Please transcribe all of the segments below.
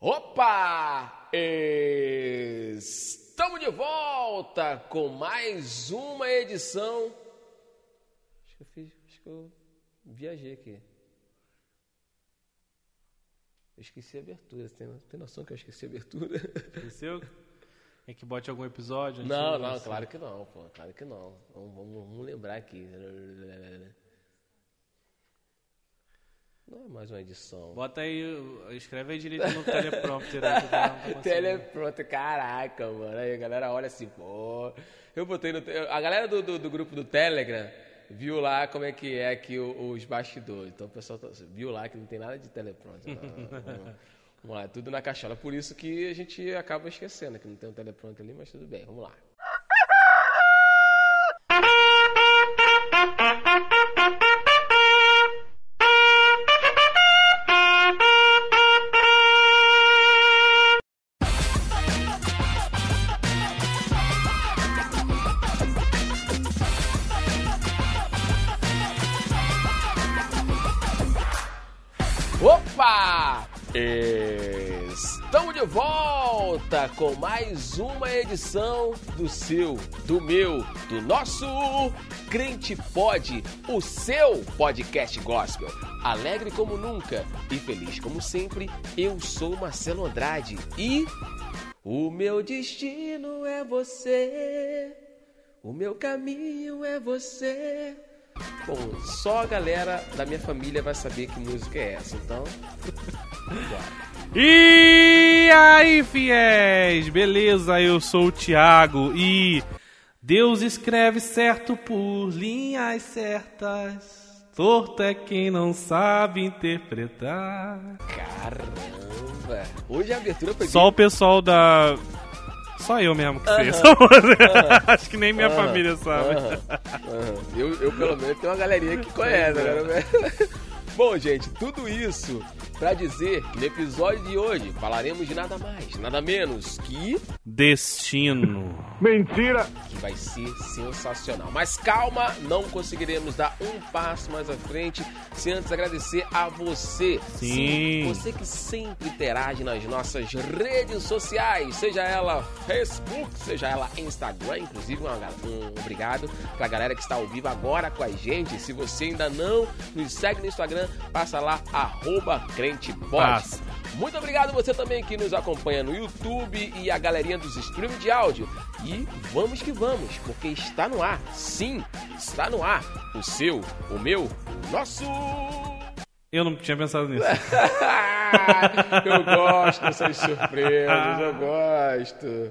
Opa! Estamos de volta com mais uma edição. Acho que eu fiz, acho que eu viajei aqui. Eu esqueci a abertura. Você tem, tem noção que eu esqueci a abertura? Esqueceu? É que bote algum episódio? Não, não, assim. claro que não, pô, claro que não. Vamos, vamos- vamos lembrar aqui. Não é mais uma edição. Bota aí, escreve aí direito no teleprompter. tô conseguindo. Teleprompter, caraca, mano. Aí a galera olha assim, pô. Eu botei no. A galera do, do, do grupo do Telegram viu lá como é que é aqui os bastidores. Então o pessoal tá- viu lá que não tem nada de teleprompter. Vamos lá, tudo na caixola. Por isso que a gente acaba esquecendo que não tem um teleprompter ali, mas tudo bem, vamos lá. Volta com mais uma edição do seu, do meu, do nosso Crente Pod, o seu podcast gospel. Alegre como nunca e feliz como sempre, eu sou Marcelo Andrade e o meu destino é você, o meu caminho é você. Bom, só a galera da minha família vai saber que música é essa, então. bora. E aí, fiéis? Beleza? Eu sou o Thiago e Deus escreve certo por linhas certas. Torto é quem não sabe interpretar. Caramba! Hoje a abertura foi Só o pessoal da. Só eu mesmo que sei essa Aham. música. Acho que nem minha Aham, família sabe. aham, aham. Eu, eu, pelo menos, tenho uma galerinha que conhece. né? Bom, gente, tudo isso pra dizer que no episódio de hoje falaremos de nada mais, nada menos que Destino. que vai ser sensacional. Mas calma, não conseguiremos dar um passo mais à frente sem antes agradecer a você. Sim. você que sempre interage nas nossas redes sociais, seja ela Facebook, seja ela Instagram, inclusive um obrigado pra galera que está ao vivo agora com a gente. Se você ainda não nos segue no Instagram, passa lá arroba crentepod. Passa. Muito obrigado você também que nos acompanha no YouTube e a galerinha dos streams de áudio. E vamos que vamos, porque está no ar. Sim, está no ar. O seu, o meu, o nosso. Eu não tinha pensado nisso. eu gosto dessas surpresas, eu gosto.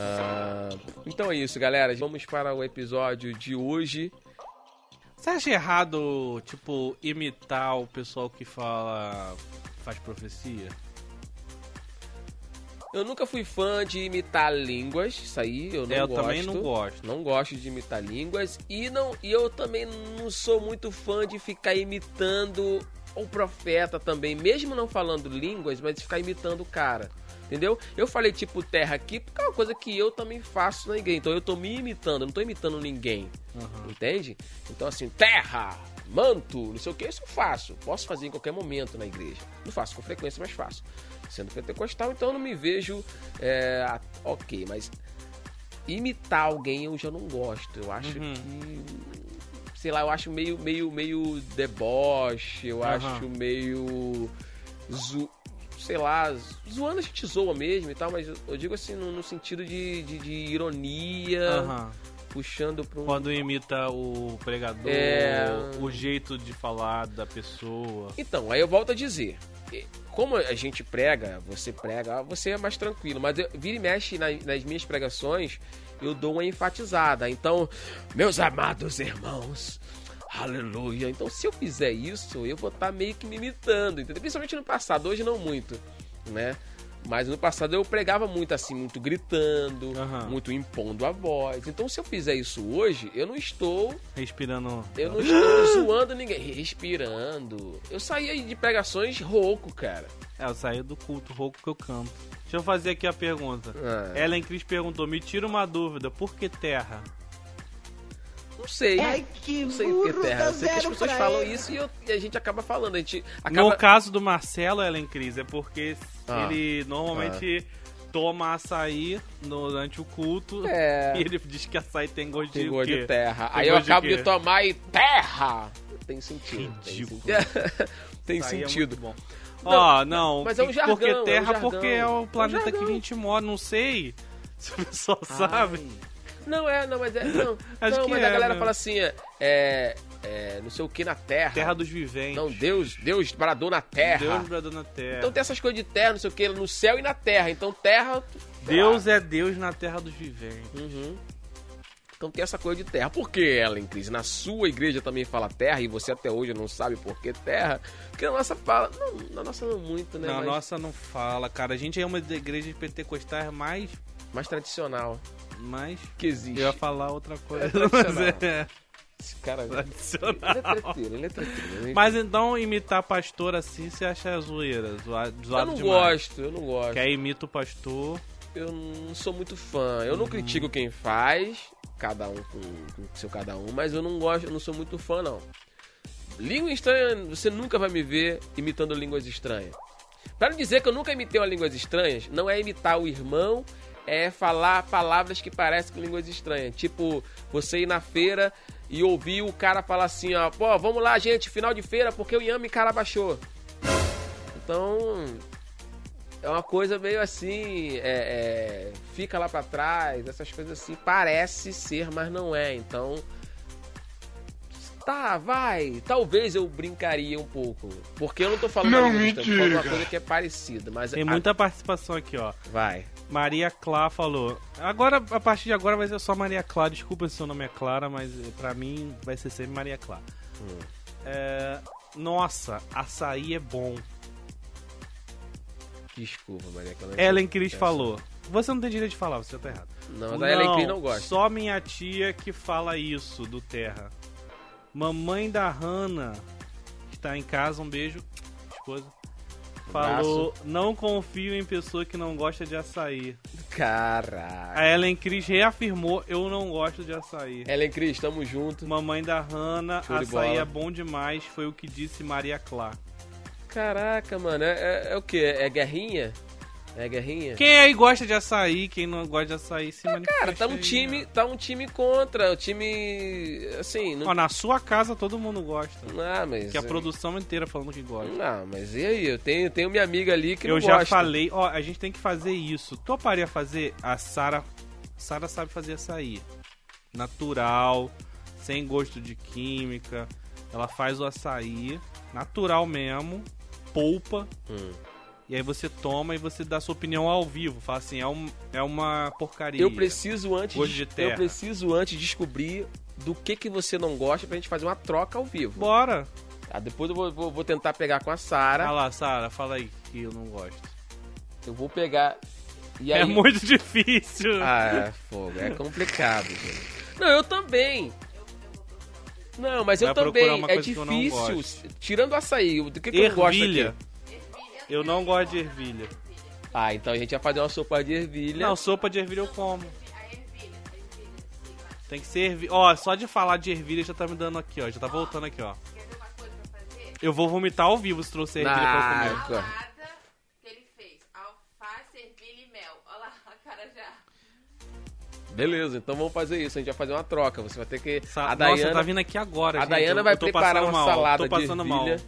Ah, então é isso, galera. Vamos para o episódio de hoje. Você acha errado, tipo, imitar o pessoal que fala. faz profecia? Eu nunca fui fã de imitar línguas, isso aí eu não É, eu gosto. também não gosto. Não gosto de imitar línguas e não e eu também não sou muito fã de ficar imitando o profeta também, mesmo não falando línguas, mas de ficar imitando o cara. Entendeu? Eu falei tipo terra aqui porque é uma coisa que eu também faço na igreja. Então eu tô me imitando, eu não tô imitando ninguém. Entende? Então assim, terra, manto, não sei o que, isso eu faço. Posso fazer em qualquer momento na igreja. Não faço com frequência, mas faço. Sendo pentecostal, então eu não me vejo é, ok, mas imitar alguém eu já não gosto. Eu acho Uhum. que. Sei lá, eu acho meio, meio, meio deboche, eu Aham. acho meio. Zo, sei lá, zoando a gente zoa mesmo e tal, mas eu, digo assim no, no sentido de, de, de ironia, Aham. puxando pra um. Quando imita o pregador, É. o jeito de falar da pessoa. Então, aí eu volto a dizer. como a gente prega, você prega, você é mais tranquilo. Mas eu, vira e mexe na- nas minhas pregações, eu dou uma enfatizada. Então, meus amados irmãos, aleluia. Então, se eu fizer isso, eu vou estar meio que me imitando, entendeu? Principalmente no passado, hoje não muito, né? Mas no passado eu pregava muito assim, muito gritando, Aham. muito impondo a voz. Então, se eu fizer isso hoje, eu não estou Respirando. eu não estou zoando ninguém, respirando. Eu saía de pregações rouco, cara. É, eu saí do culto rouco que eu canto. Deixa eu fazer aqui a pergunta. Ah, Ellen Cris perguntou: me tira uma dúvida, por que terra? Não sei. Ai, que não sei o que burro, terra. dá Eu sei que as pessoas falam ele. isso e, eu- e a gente acaba falando. A gente acaba. No caso do Marcelo, Ellen Cris, é porque Ah. ele normalmente toma açaí durante o culto É. e ele diz que açaí tem gosto Tem de gosto de terra. Tem Aí eu de acabo de, quê? tomar e terra! Tem sentido. Tem Ridículo. sentido. tem é sentido. muito bom. Não, Ó, não, mas é um jargão, porque é um terra, jargão. porque é o planeta que a gente mora, não sei se o pessoal sabe. Não é, não, mas é. Não, Acho não que mas é, a galera né? fala assim: é, é, é, Não sei o que na terra. Terra dos viventes. Não, Deus, Deus bradou na terra. Deus bradou na terra. Então tem essas coisas de terra, não sei o que, no céu e na terra. Então terra. Deus lá. é Deus na terra dos viventes. Uhum. Então tem essa coisa de terra. Por que, Ellen Cris? Na sua igreja também fala terra e você até hoje não sabe por que terra? Porque a nossa fala. Não, na nossa não muito, né? Na Mas nossa não fala, cara. A gente é uma das igrejas pentecostais mais. mais tradicional mais... que existe. Eu ia falar outra coisa. É mas é Esse cara. Ele tradicional. é treteiro, ele é treteiro. Ele- Mas então imitar pastor assim você acha zoeira, zoado, eu não demais. gosto, eu não gosto. Que aí imita o pastor. Eu não sou muito fã. Eu não critico quem faz, cada um com, com o seu cada um, mas eu não gosto, eu não sou muito fã, não. Língua estranha, você nunca vai me ver imitando línguas estranhas. Pra não dizer que eu nunca imitei uma línguas estranhas, não é imitar o irmão, é falar palavras que parecem com línguas estranhas. Tipo, você ir na feira e ouvir o cara falar assim, ó, pô, vamos lá, gente, final de feira, porque o Yami cara baixou. Então, é uma coisa meio assim, é, é, fica lá pra trás, essas coisas assim, parece ser, mas não é. Então, tá, vai. Talvez eu brincaria um pouco, porque eu não tô falando Não uma língua, tô falando uma coisa que é parecida, mas Tem a- muita participação aqui, ó. vai. Maria Clá falou. Agora, a partir de agora vai ser só Maria Clá. Desculpa se seu nome é Clara, mas eh, pra mim vai ser sempre Maria Clá. Hum. É, Nossa, açaí é bom. Desculpa, Maria Clara. Ellen Cris falou. Você não tem direito de falar, você tá errado. Não, mas a Ellen Cris não gosta. Só minha tia que fala isso do Terra. Mamãe da Hannah, que tá em casa, um beijo, esposa. Falou, não confio em pessoa que não gosta de açaí. Caraca. A Ellen Cris reafirmou, eu não gosto de açaí. Ellen Cris, tamo junto. Mamãe da Show de açaí é bom demais, foi o que disse Maria Clá. Caraca, mano, é, é- é o que? É guerrinha? É guerrinha? Quem aí gosta de açaí, quem não gosta de açaí, se manifesta Cara, tá um aí, time, ó. tá um time contra, o time assim, não, Ó, na sua casa todo mundo gosta. ah, mas Que a produção inteira falando que gosta. Não, mas e aí? Eu tenho, tenho minha amiga ali que Eu não já gosta. falei, ó, a gente tem que fazer isso. Toparia fazer? A Sara. Sara sabe fazer açaí. Natural, sem gosto de química. Ela faz o açaí, natural mesmo, polpa. Hum. E aí você toma e você dá sua opinião ao vivo. Fala assim, é, um, é uma porcaria. Eu preciso antes Gosto de, de terra. eu preciso antes descobrir do que que você não gosta pra gente fazer uma troca ao vivo. Bora. Ah, depois eu vou, vou- vou tentar pegar com a Sara. Vai lá, Sara, fala aí que eu não gosto. Eu vou pegar e aí É muito difícil. Ah, é fogo, é complicado, gente. Não, eu também. Não, mas eu Vai também. É eu não difícil. gosto. Tirando o açaí, do que, que eu gosto aqui? Eu não gosto de ervilha. Ah, então a gente vai fazer uma sopa de ervilha. Não, sopa de ervilha eu como. Tem que ser ervilha. Ó, só de falar de ervilha já tá me dando aqui, ó. Já tá voltando aqui, ó. Eu vou vomitar ao vivo se trouxer ervilha pra eu comer. Ah, ervilha e já. Beleza, então vamos fazer isso. A gente vai fazer uma troca. Você vai ter que. Sa- a Nossa, Dayana. tá vindo aqui agora, a gente. Dayana Eu- vai preparar uma mal, salada tô passando de mal. ervilha.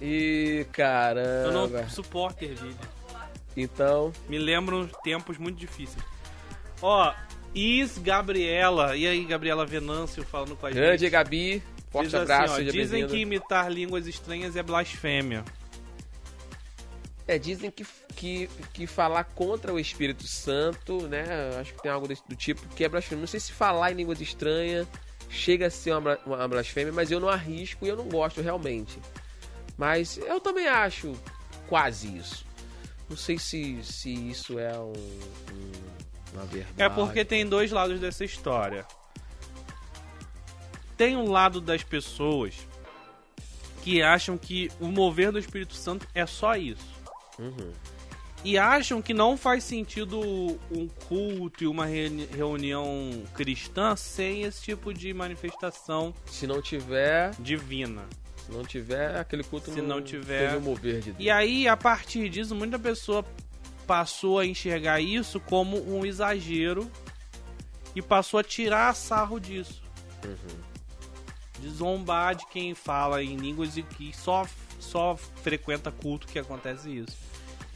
Sério. Ih, Eu caramba. não suporto ervilha. Então. Me lembram tempos muito difíceis. Ó, Is Gabriela. E aí, Gabriela Venâncio falando com a Grande gente. Gabi. Forte Diz assim, abraço, ó, seja Dizem que imitar línguas estranhas é blasfêmia. É, dizem que, que, que falar contra o Espírito Santo, né? Acho que tem algo desse- do tipo que é blasfêmia. Não sei se falar em línguas estranhas chega a ser uma, uma blasfêmia, mas eu não arrisco e eu não gosto realmente. Mas eu também acho quase isso. Não sei se, se isso é um, um- uma verdade. É porque tem dois lados dessa história. Tem um lado das pessoas que acham que o mover do Espírito Santo é só isso. Uhum. E acham que não faz sentido um culto e uma reuni- reunião cristã sem esse tipo de manifestação Se não tiver, divina. Se não tiver aquele culto Se não tiver- teve o mover de Deus. E aí, a partir disso, muita pessoa passou a enxergar isso como um exagero e passou a tirar sarro disso. De zombar de quem fala em línguas e que só, só frequenta culto que acontece isso.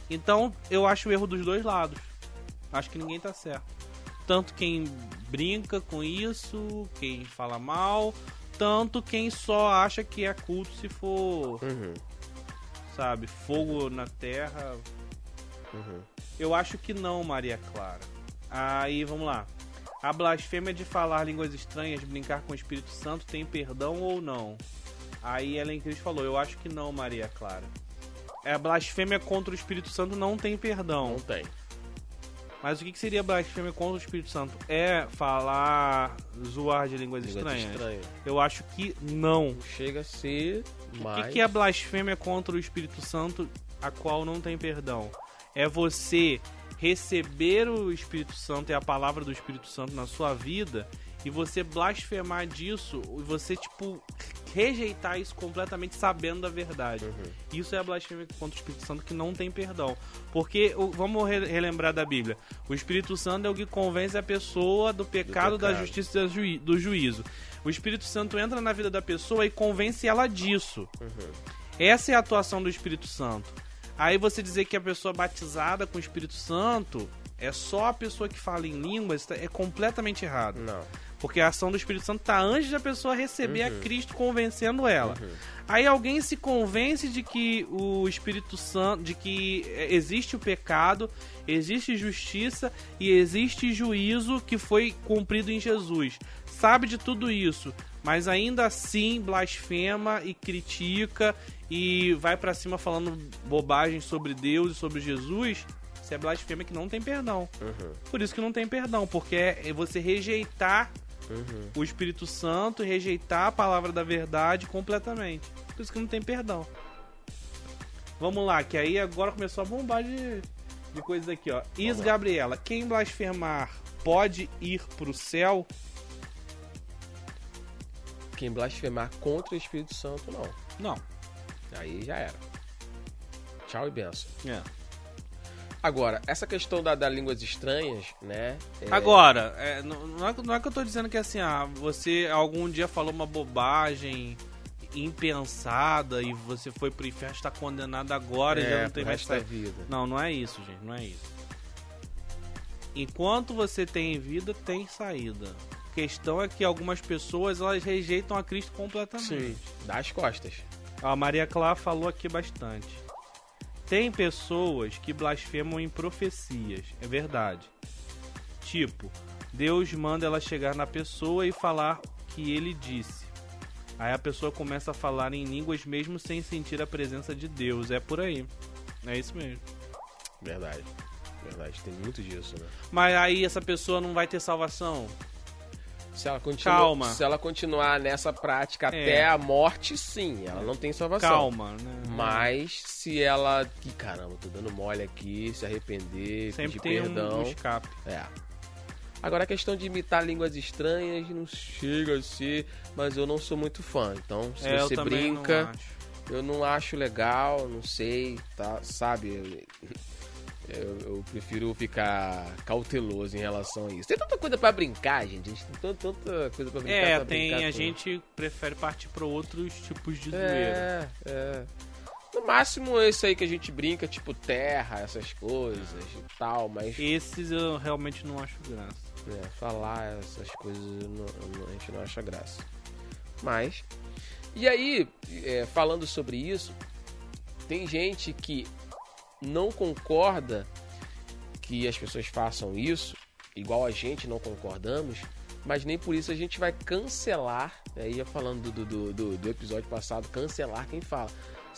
Então, eu acho o erro dos dois lados. Acho que ninguém tá certo. Tanto quem brinca com isso, quem fala mal, tanto quem só acha que é culto se for Uhum, sabe? Fogo na terra. uhum. Eu acho que não, Maria Clara. Aí, vamos lá. A blasfêmia de falar línguas estranhas, brincar com o Espírito Santo, tem perdão ou não? Aí Ellen Cris falou, eu acho que não, Maria Clara. É, A blasfêmia contra o Espírito Santo não tem perdão. Não tem. Mas o que que seria blasfêmia contra o Espírito Santo? É falar, zoar de línguas, Língua estranhas? estranha. Eu acho que não. Chega a ser O mais... que, que é blasfêmia contra o Espírito Santo, a qual não tem perdão? É você receber o Espírito Santo e a palavra do Espírito Santo na sua vida e você blasfemar disso e você, tipo, rejeitar isso completamente sabendo da verdade. Isso é a blasfêmia contra o Espírito Santo que não tem perdão. Porque, vamos re- relembrar da Bíblia, o Espírito Santo é o que convence a pessoa do pecado, da pecado. justiça e da do juízo. O Espírito Santo entra na vida da pessoa e convence ela disso. Essa é a atuação do Espírito Santo. Aí você dizer que a pessoa batizada com o Espírito Santo é só a pessoa que fala em línguas é completamente errado. Não. Porque a ação do Espírito Santo tá antes da pessoa receber Uhum. a Cristo convencendo ela. Aí alguém se convence de que o Espírito Santo, de que é, existe o pecado, existe justiça e existe juízo que foi cumprido em Jesus. Sabe de tudo isso, mas ainda assim blasfema e critica e vai pra cima falando bobagem sobre Deus e sobre Jesus. Isso é blasfêmia que não tem perdão. Uhum. Por isso que não tem perdão, porque é você rejeitar Uhum. o Espírito Santo e rejeitar a palavra da verdade completamente. Por isso que não tem perdão. Vamos lá, que aí agora começou a bombar de, de coisas aqui, ó. Is. Gabriela, quem blasfemar pode ir pro céu? Quem blasfemar contra o Espírito Santo, não. Não. Aí já era. Tchau e benção. É. Agora, essa questão da, da línguas estranhas, né? é- Agora, é, não, não é, que- não é que eu tô dizendo que assim, ah, você algum dia falou uma bobagem impensada e você foi pro inferno, está condenado agora e é, já não tem mais da vida. Não, não é isso, gente, não é isso. Enquanto você tem vida, tem saída. A questão é que algumas pessoas elas rejeitam a Cristo completamente. Sim. Dá as costas. A Maria Clara falou aqui bastante. Tem pessoas que blasfemam em profecias, é verdade. Tipo, Deus manda ela chegar na pessoa e falar que ele disse. Aí a pessoa começa a falar em línguas mesmo sem sentir a presença de Deus. É por aí. É isso mesmo. Verdade. Verdade, tem muito disso, né? Mas aí essa pessoa não vai ter salvação? Se ela, continua, Calma. se ela continuar nessa prática É. até a morte, sim, ela não tem salvação. Calma, né? Mas se ela. Que caramba, tô dando mole aqui, se arrepender, Sempre pedir tem perdão. um escape. É. Agora a questão de imitar línguas estranhas não chega a ser, mas eu não sou muito fã. Então, se É, você não brinca, acho. eu não acho legal, não sei, tá? Sabe? Eu, eu prefiro ficar cauteloso em relação a isso. Tem tanta coisa pra brincar, gente. A gente tem tanta, tanta coisa pra brincar. É, pra tem. brincar A com- gente prefere partir para outros tipos de zoeira. É, é. No máximo esse aí que a gente brinca, tipo terra, essas coisas e tal, mas Esses eu realmente não acho graça. né, falar essas coisas não- a gente não acha graça. Mas. E aí, é, falando sobre isso, tem gente que não concorda que as pessoas façam isso, igual a gente não concordamos, mas nem por isso a gente vai cancelar, né? ia falando do, do, do, do episódio passado, cancelar quem fala.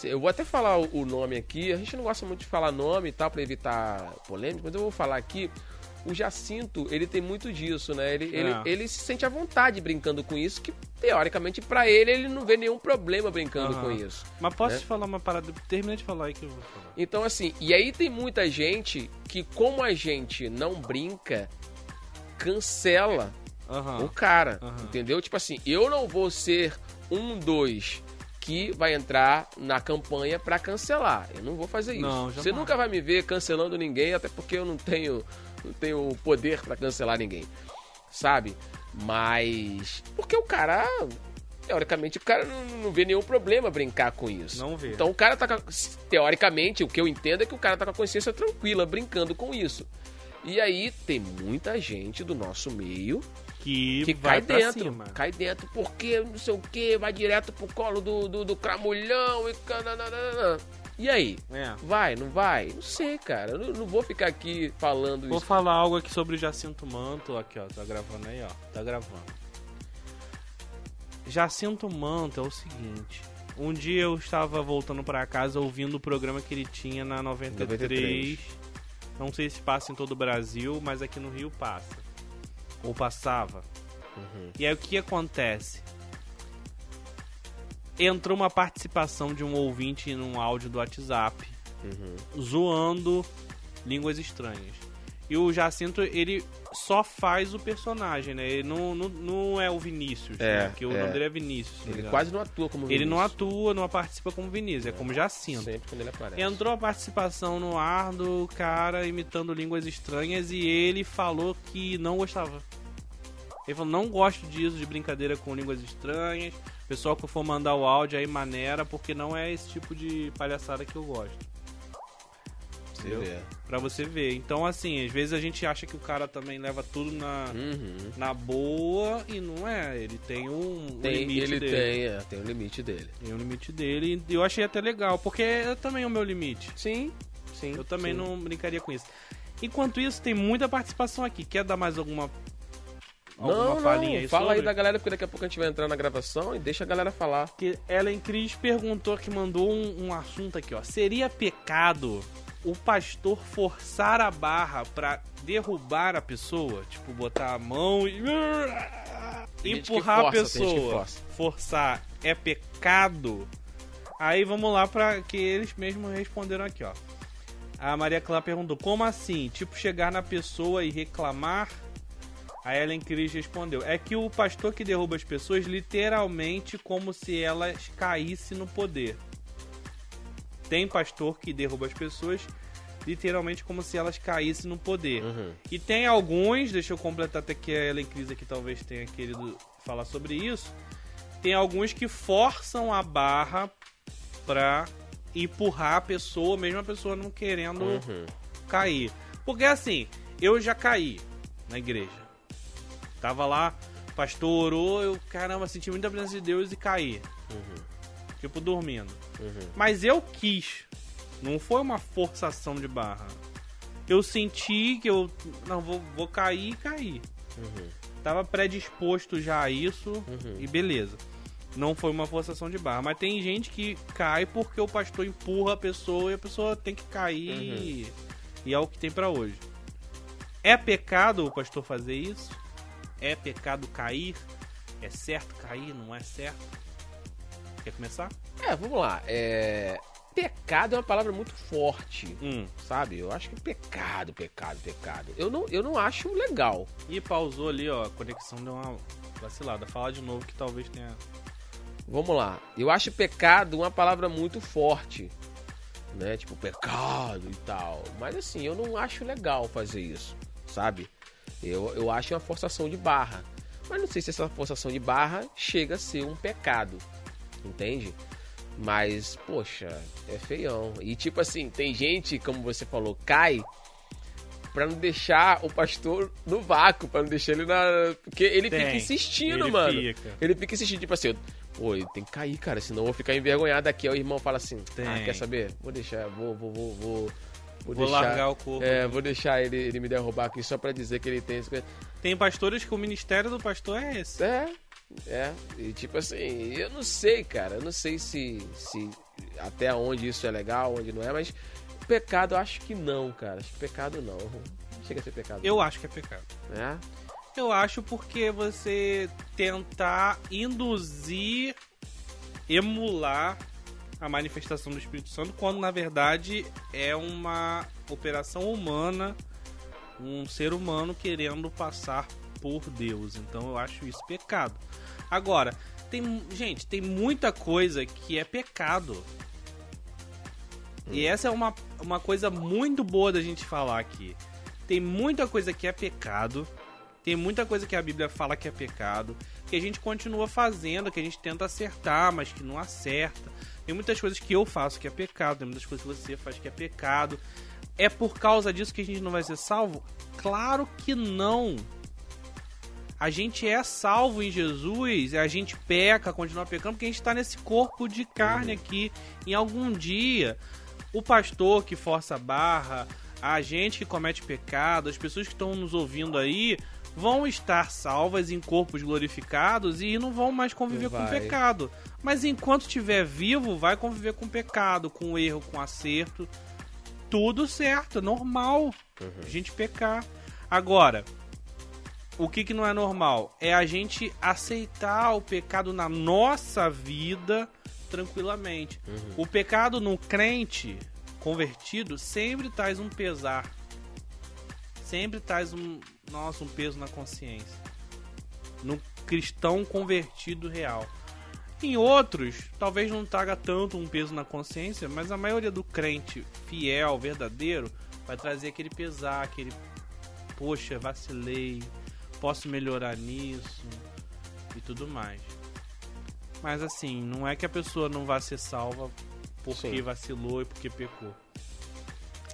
Eu vou até falar o nome aqui, a gente não gosta muito de falar nome e tal, para evitar polêmica, mas eu vou falar aqui. O Jacinto, ele tem muito disso, né? Ele, É. ele, ele se sente à vontade brincando com isso, que teoricamente pra ele, ele não vê nenhum problema brincando Aham. com isso. Mas posso né? te falar uma parada? Termina de falar aí que eu vou falar. Então, assim, e aí tem muita gente que, como a gente não brinca, cancela Aham. o cara, Aham. entendeu? Tipo assim, eu não vou ser um dos que vai entrar na campanha pra cancelar. Eu não vou fazer isso. Não, Você nunca vai me ver cancelando ninguém, até porque eu não tenho, não tenho poder pra cancelar ninguém, sabe? Mas porque o cara, teoricamente, o cara não, não vê nenhum problema brincar com isso. Não vê. Então o cara tá com a- teoricamente, o que eu entendo é que o cara tá com a consciência tranquila brincando com isso. E aí tem muita gente do nosso meio que, que vai cai pra dentro. cima. Cai dentro porque não sei o que, vai direto pro colo do, do, do cramulhão e. cananana. E aí? É. Vai, não vai? Não sei, cara. Eu não, não vou ficar aqui falando Vou isso. falar algo aqui sobre o Jacinto Manto. Aqui, ó. Tá gravando aí, ó. Tá gravando. Jacinto Manto é o seguinte. Um dia eu estava voltando pra casa ouvindo o programa que ele tinha na 93. 93. Não sei se passa em todo o Brasil, mas aqui no Rio passa. Ou passava. Uhum. E aí o que acontece? Entrou uma participação de um ouvinte num áudio do WhatsApp Uhum. zoando línguas estranhas. E o Jacinto, ele só faz o personagem, né? Ele não, não, não é o Vinícius, É, né? Porque o é. nome dele é Vinícius. me Ele engano. quase não atua como Ele não Vinícius. atua, não participa como Vinícius, é como Jacinto. Sempre quando ele aparece. Entrou a participação no ar do cara imitando línguas estranhas e ele falou que não gostava. Ele falou, não gosto disso, de brincadeira com línguas estranhas. Pessoal que for mandar o áudio aí maneira, porque não é esse tipo de palhaçada que eu gosto. Você entendeu? vê. Pra você ver. Então, assim, às vezes a gente acha que o cara também leva tudo na, Uhum. na boa e não é. Ele tem um, um Tem, limite ele dele. tem, é, tem o limite dele. Tem um limite dele. E eu achei até legal, porque é também o meu limite. Sim, sim. Eu também sim. não brincaria com isso. Enquanto isso, tem muita participação aqui. Quer dar mais alguma, alguma Não, palhinha não, aí fala sobre? aí da galera, porque daqui a pouco a gente vai entrar na gravação e deixa a galera falar. Que Ellen Cris perguntou que mandou um, um assunto aqui, ó. Seria pecado o pastor forçar a barra pra derrubar a pessoa? Tipo, botar a mão e. Empurrar a força, que pessoa. força. Forçar é pecado? Aí vamos lá pra que eles mesmos responderam aqui, ó. A Maria Clara perguntou: como assim? Tipo, chegar na pessoa e reclamar? A Ellen Cris respondeu: é que o pastor que derruba as pessoas literalmente como se elas caíssem no poder. Tem pastor que derruba as pessoas literalmente como se elas caíssem no poder. Uhum. E tem alguns, deixa eu completar até que a Ellen Cris aqui talvez tenha querido falar sobre isso. Tem alguns que forçam a barra pra empurrar a pessoa, mesmo a pessoa não querendo Uhum. cair. Porque assim, eu já caí na igreja. Tava lá, pastor orou, eu, caramba, senti muita presença de Deus e caí. Uhum. Tipo, dormindo. Uhum. Mas eu quis. Não foi uma forçação de barra. Eu senti que eu. Não, vou, vou cair e caí. Uhum. Tava predisposto já a isso Uhum. e beleza. Não foi uma forçação de barra. Mas tem gente que cai porque o pastor empurra a pessoa e a pessoa tem que cair. E, e é o que tem pra hoje. É pecado o pastor fazer isso? É pecado cair? É certo cair? Não é certo? Quer começar? É, vamos lá. É... Pecado é uma palavra muito forte, Hum. sabe? Eu acho que pecado, pecado, pecado. Eu não, eu não acho legal. E pausou ali, ó. A conexão deu uma vacilada. Fala de novo que talvez tenha. Vamos lá. Eu acho pecado uma palavra muito forte. Né? Tipo, pecado e tal. Mas assim, eu não acho legal fazer isso, sabe? Eu, eu acho uma forçação de barra. Mas não sei se essa forçação de barra chega a ser um pecado. Entende? Mas, poxa, é feião. E tipo assim, tem gente, como você falou, cai pra não deixar o pastor no vácuo, pra não deixar ele na. Porque ele Tem. fica insistindo, Ele mano. fica. Ele fica insistindo, tipo assim, Pô, ele tem que cair, cara, senão eu vou ficar envergonhado aqui. Aí o irmão fala assim: Tem. Ah, quer saber? Vou deixar, vou, vou, vou, vou. Vou, Vou deixar, largar o corpo. É, vou deixar ele, ele me derrubar aqui só pra dizer que ele tem. esse- Tem pastores que o ministério do pastor é esse. É, é. E tipo assim, eu não sei, cara. Eu não sei se, se até onde isso é legal, onde não é, mas pecado eu acho que não, cara. Acho que pecado não. Chega a ser pecado. Eu acho que é pecado. Né? Eu acho porque você tentar induzir, emular a manifestação do Espírito Santo, quando na verdade é uma operação humana, um ser humano querendo passar por Deus. Então eu acho isso pecado. Agora, tem, gente, tem muita coisa que é pecado. E essa é uma, uma coisa muito boa da gente falar aqui. Tem muita coisa que é pecado, tem muita coisa que a Bíblia fala que é pecado, que a gente continua fazendo, que a gente tenta acertar, mas que não acerta. Tem muitas coisas que eu faço que é pecado, tem muitas coisas que você faz que é pecado. É por causa disso que a gente não vai ser salvo? Claro que não. A gente é salvo em Jesus, a gente peca, continua pecando, porque a gente está nesse corpo de carne aqui. Em algum dia, o pastor que força a barra, a gente que comete pecado, as pessoas que estão nos ouvindo aí, vão estar salvas em corpos glorificados e não vão mais conviver com o Vai. pecado. Mas enquanto estiver vivo, vai conviver com pecado, com erro, com acerto. Tudo certo, normal a gente pecar. Agora, o que, que não é normal? É a gente aceitar o pecado na nossa vida tranquilamente. O pecado no crente convertido sempre traz um pesar. Sempre traz um, nossa, um peso na consciência. No cristão convertido real. Em outros, talvez não traga tanto um peso na consciência, mas a maioria do crente fiel, verdadeiro, vai trazer aquele pesar, aquele poxa, vacilei, posso melhorar nisso e tudo mais. Mas assim, não é que a pessoa não vai ser salva porque Sim. vacilou e porque pecou.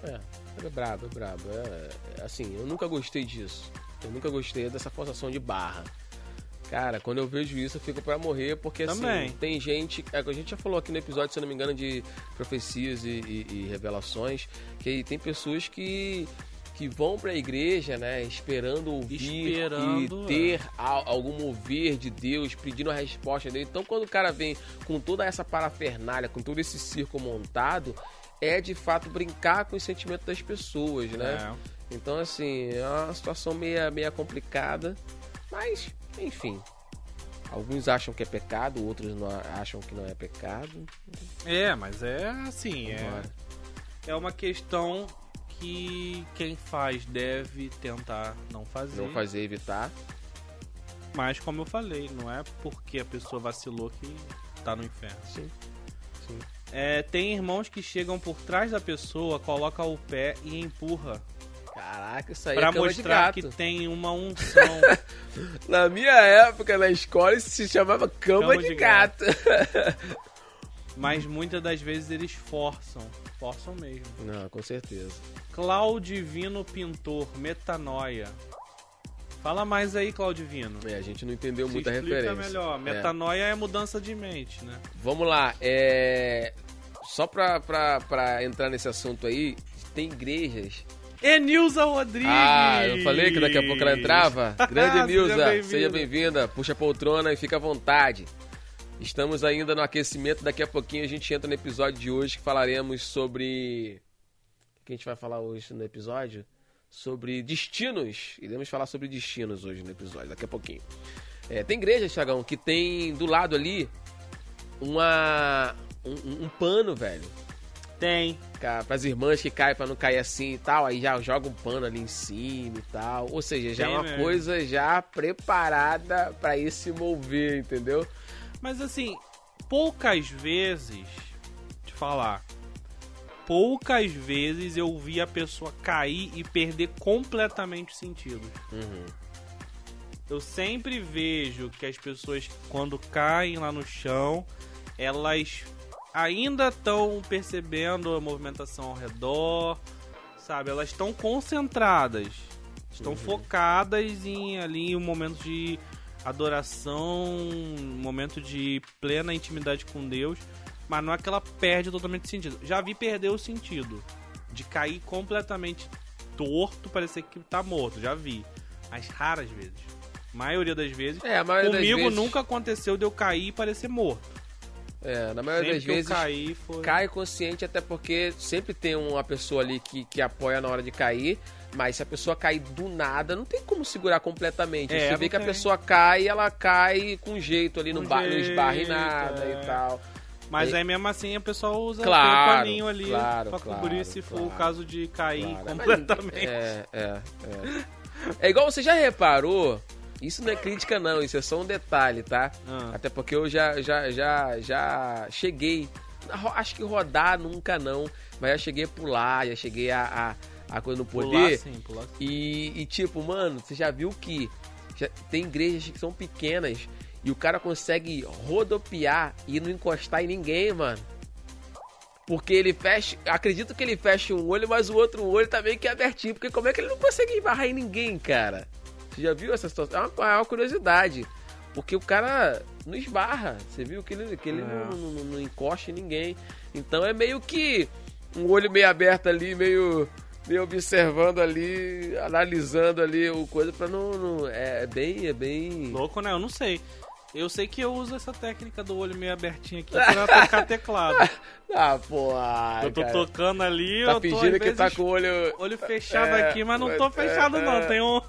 É, é brabo, é brabo. É, é, assim, eu nunca gostei disso. Eu nunca gostei dessa forçação de barra. Cara, quando eu vejo isso, eu fico pra morrer, porque Também. assim, tem gente. É, a gente já falou aqui no episódio, se eu não me engano, de profecias e, e- e revelações, que tem pessoas que. Que vão pra igreja, né? Esperando ouvir Esperando, e ter a- algum mover de Deus, pedindo a resposta dele. Então, quando o cara vem com toda essa parafernália, com todo esse circo montado, é de fato brincar com os sentimentos das pessoas, né? É. Então, assim, é uma situação meia, meia complicada, mas, enfim. Alguns acham que é pecado, outros não acham que não é pecado. É, mas é assim, é, é uma questão que quem faz deve tentar não fazer. Não fazer evitar. Mas como eu falei, não é porque a pessoa vacilou que tá no inferno. Sim. Sim. É, tem irmãos que chegam por trás da pessoa, coloca o pé e empurra Caraca, isso aí Pra é cama de mostrar gato. que tem uma unção. Na minha época, na escola, isso se chamava cama, Cama de, de gato. mas muitas das vezes eles forçam, forçam mesmo. não, com certeza. Claudivino Pintor, metanoia. Fala mais aí, Claudivino. É, a gente não entendeu Se muita referência. melhor. É. Metanoia é. mudança de mente, né? Vamos lá, é... Só pra, pra, pra entrar nesse assunto aí, tem igrejas Enilza Rodrigues! Ah, eu falei que daqui a pouco ela entrava? Grande Seja Nilza, bem-vinda. seja bem-vinda. Puxa a poltrona e fica à vontade. Estamos ainda no aquecimento, daqui a pouquinho a gente entra no episódio de hoje que falaremos sobre. O que a gente vai falar hoje no episódio? Sobre destinos. Iremos falar sobre destinos hoje no episódio, daqui a pouquinho. É, tem igreja, Thiagão, que tem do lado ali uma. um- um pano, velho Tem. para as irmãs que caem para não cair assim e tal, aí já joga um pano ali em cima e tal. Ou seja, já é Tem uma mesmo. coisa já preparada para ir se mover, entendeu? Mas assim, poucas vezes, te falar, poucas vezes eu vi a pessoa cair e perder completamente os sentidos. Uhum. Eu sempre vejo que as pessoas, quando caem lá no chão, elas ainda estão percebendo a movimentação ao redor, sabe? Elas estão concentradas, estão Uhum. focadas em ali um momento de adoração, um momento de plena intimidade com Deus, mas não é que ela perde totalmente o sentido. Já vi perder o sentido de cair completamente torto, parecer que tá morto, já vi. Mas raras vezes. maioria das vezes. É, a maioria das Comigo vezes- nunca aconteceu de eu cair e parecer morto. É, na maioria Sempre das vezes caí foi. cai consciente, até porque sempre tem uma pessoa ali que, que apoia na hora de cair. Mas se a pessoa cair do nada, não tem como segurar completamente. É, Você não vê que a pessoa cai, ela cai com jeito ali, não, Com ba não esbarra em jeito, nada é. e tal. Mas E- aí mesmo assim a pessoa usa Claro, um paninho ali claro, pra claro, cobrir se for o claro. caso de cair completamente. É, é, é. É igual você já reparou, isso não é crítica não, isso é só um detalhe, tá? Ah. Até porque eu já, já, já, já cheguei, acho que rodar nunca não, mas já cheguei a pular, já cheguei a, a, a coisa no Pular poder. sim, pular sim. E, e, tipo, mano, você já viu que já tem igrejas que são pequenas e o cara consegue rodopiar e não encostar em ninguém, mano. Porque ele fecha. Acredito que ele fecha um olho, mas o outro olho tá meio que abertinho. Porque como é que ele não consegue esbarrar em ninguém, cara? Você já viu essa situação? É uma, é uma curiosidade. Porque o cara não esbarra. Você viu que ele, que ele É. não, não, não- não encosta em ninguém. Então é meio que um olho meio aberto ali, meio, meio observando ali, analisando ali o coisa pra não. não- é, é bem. É bem. Louco, né? Eu não sei. Eu sei que eu uso essa técnica do olho meio abertinho aqui pra tocar teclado. Ah, pô. ai, eu tô cara. tocando ali, Tá eu tô fingindo que tá com o olho. olho fechado É, aqui, mas não tô é, fechado não. é. Tem um...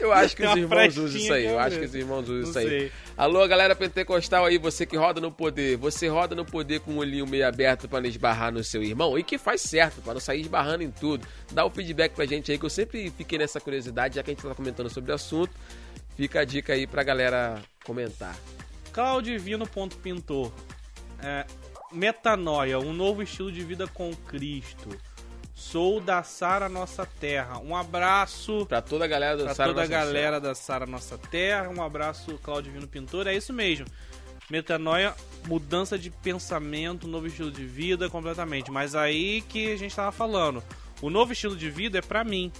Eu acho que os irmãos usam isso aí. Eu acho que os irmãos usam isso aí. Alô, galera pentecostal aí, você que roda no poder. Você roda no poder com o olhinho meio aberto pra não esbarrar no seu irmão? E que faz certo, pra não sair esbarrando em tudo. Dá o feedback pra gente aí, que eu sempre fiquei nessa curiosidade, já que a gente tá comentando sobre o assunto. Fica a dica aí pra galera comentar. Claudivino.pintor. É, metanoia, um novo estilo de vida com Cristo. Sou da Sara Nossa Terra. Um abraço Pra toda a galera pra Sara toda a Nossa galera da Sara Nossa Terra. Um abraço, Claudivino Pintor. É isso mesmo. Metanoia, mudança de pensamento, novo estilo de vida completamente. Mas aí que a gente tava falando. O novo estilo de vida é pra mim.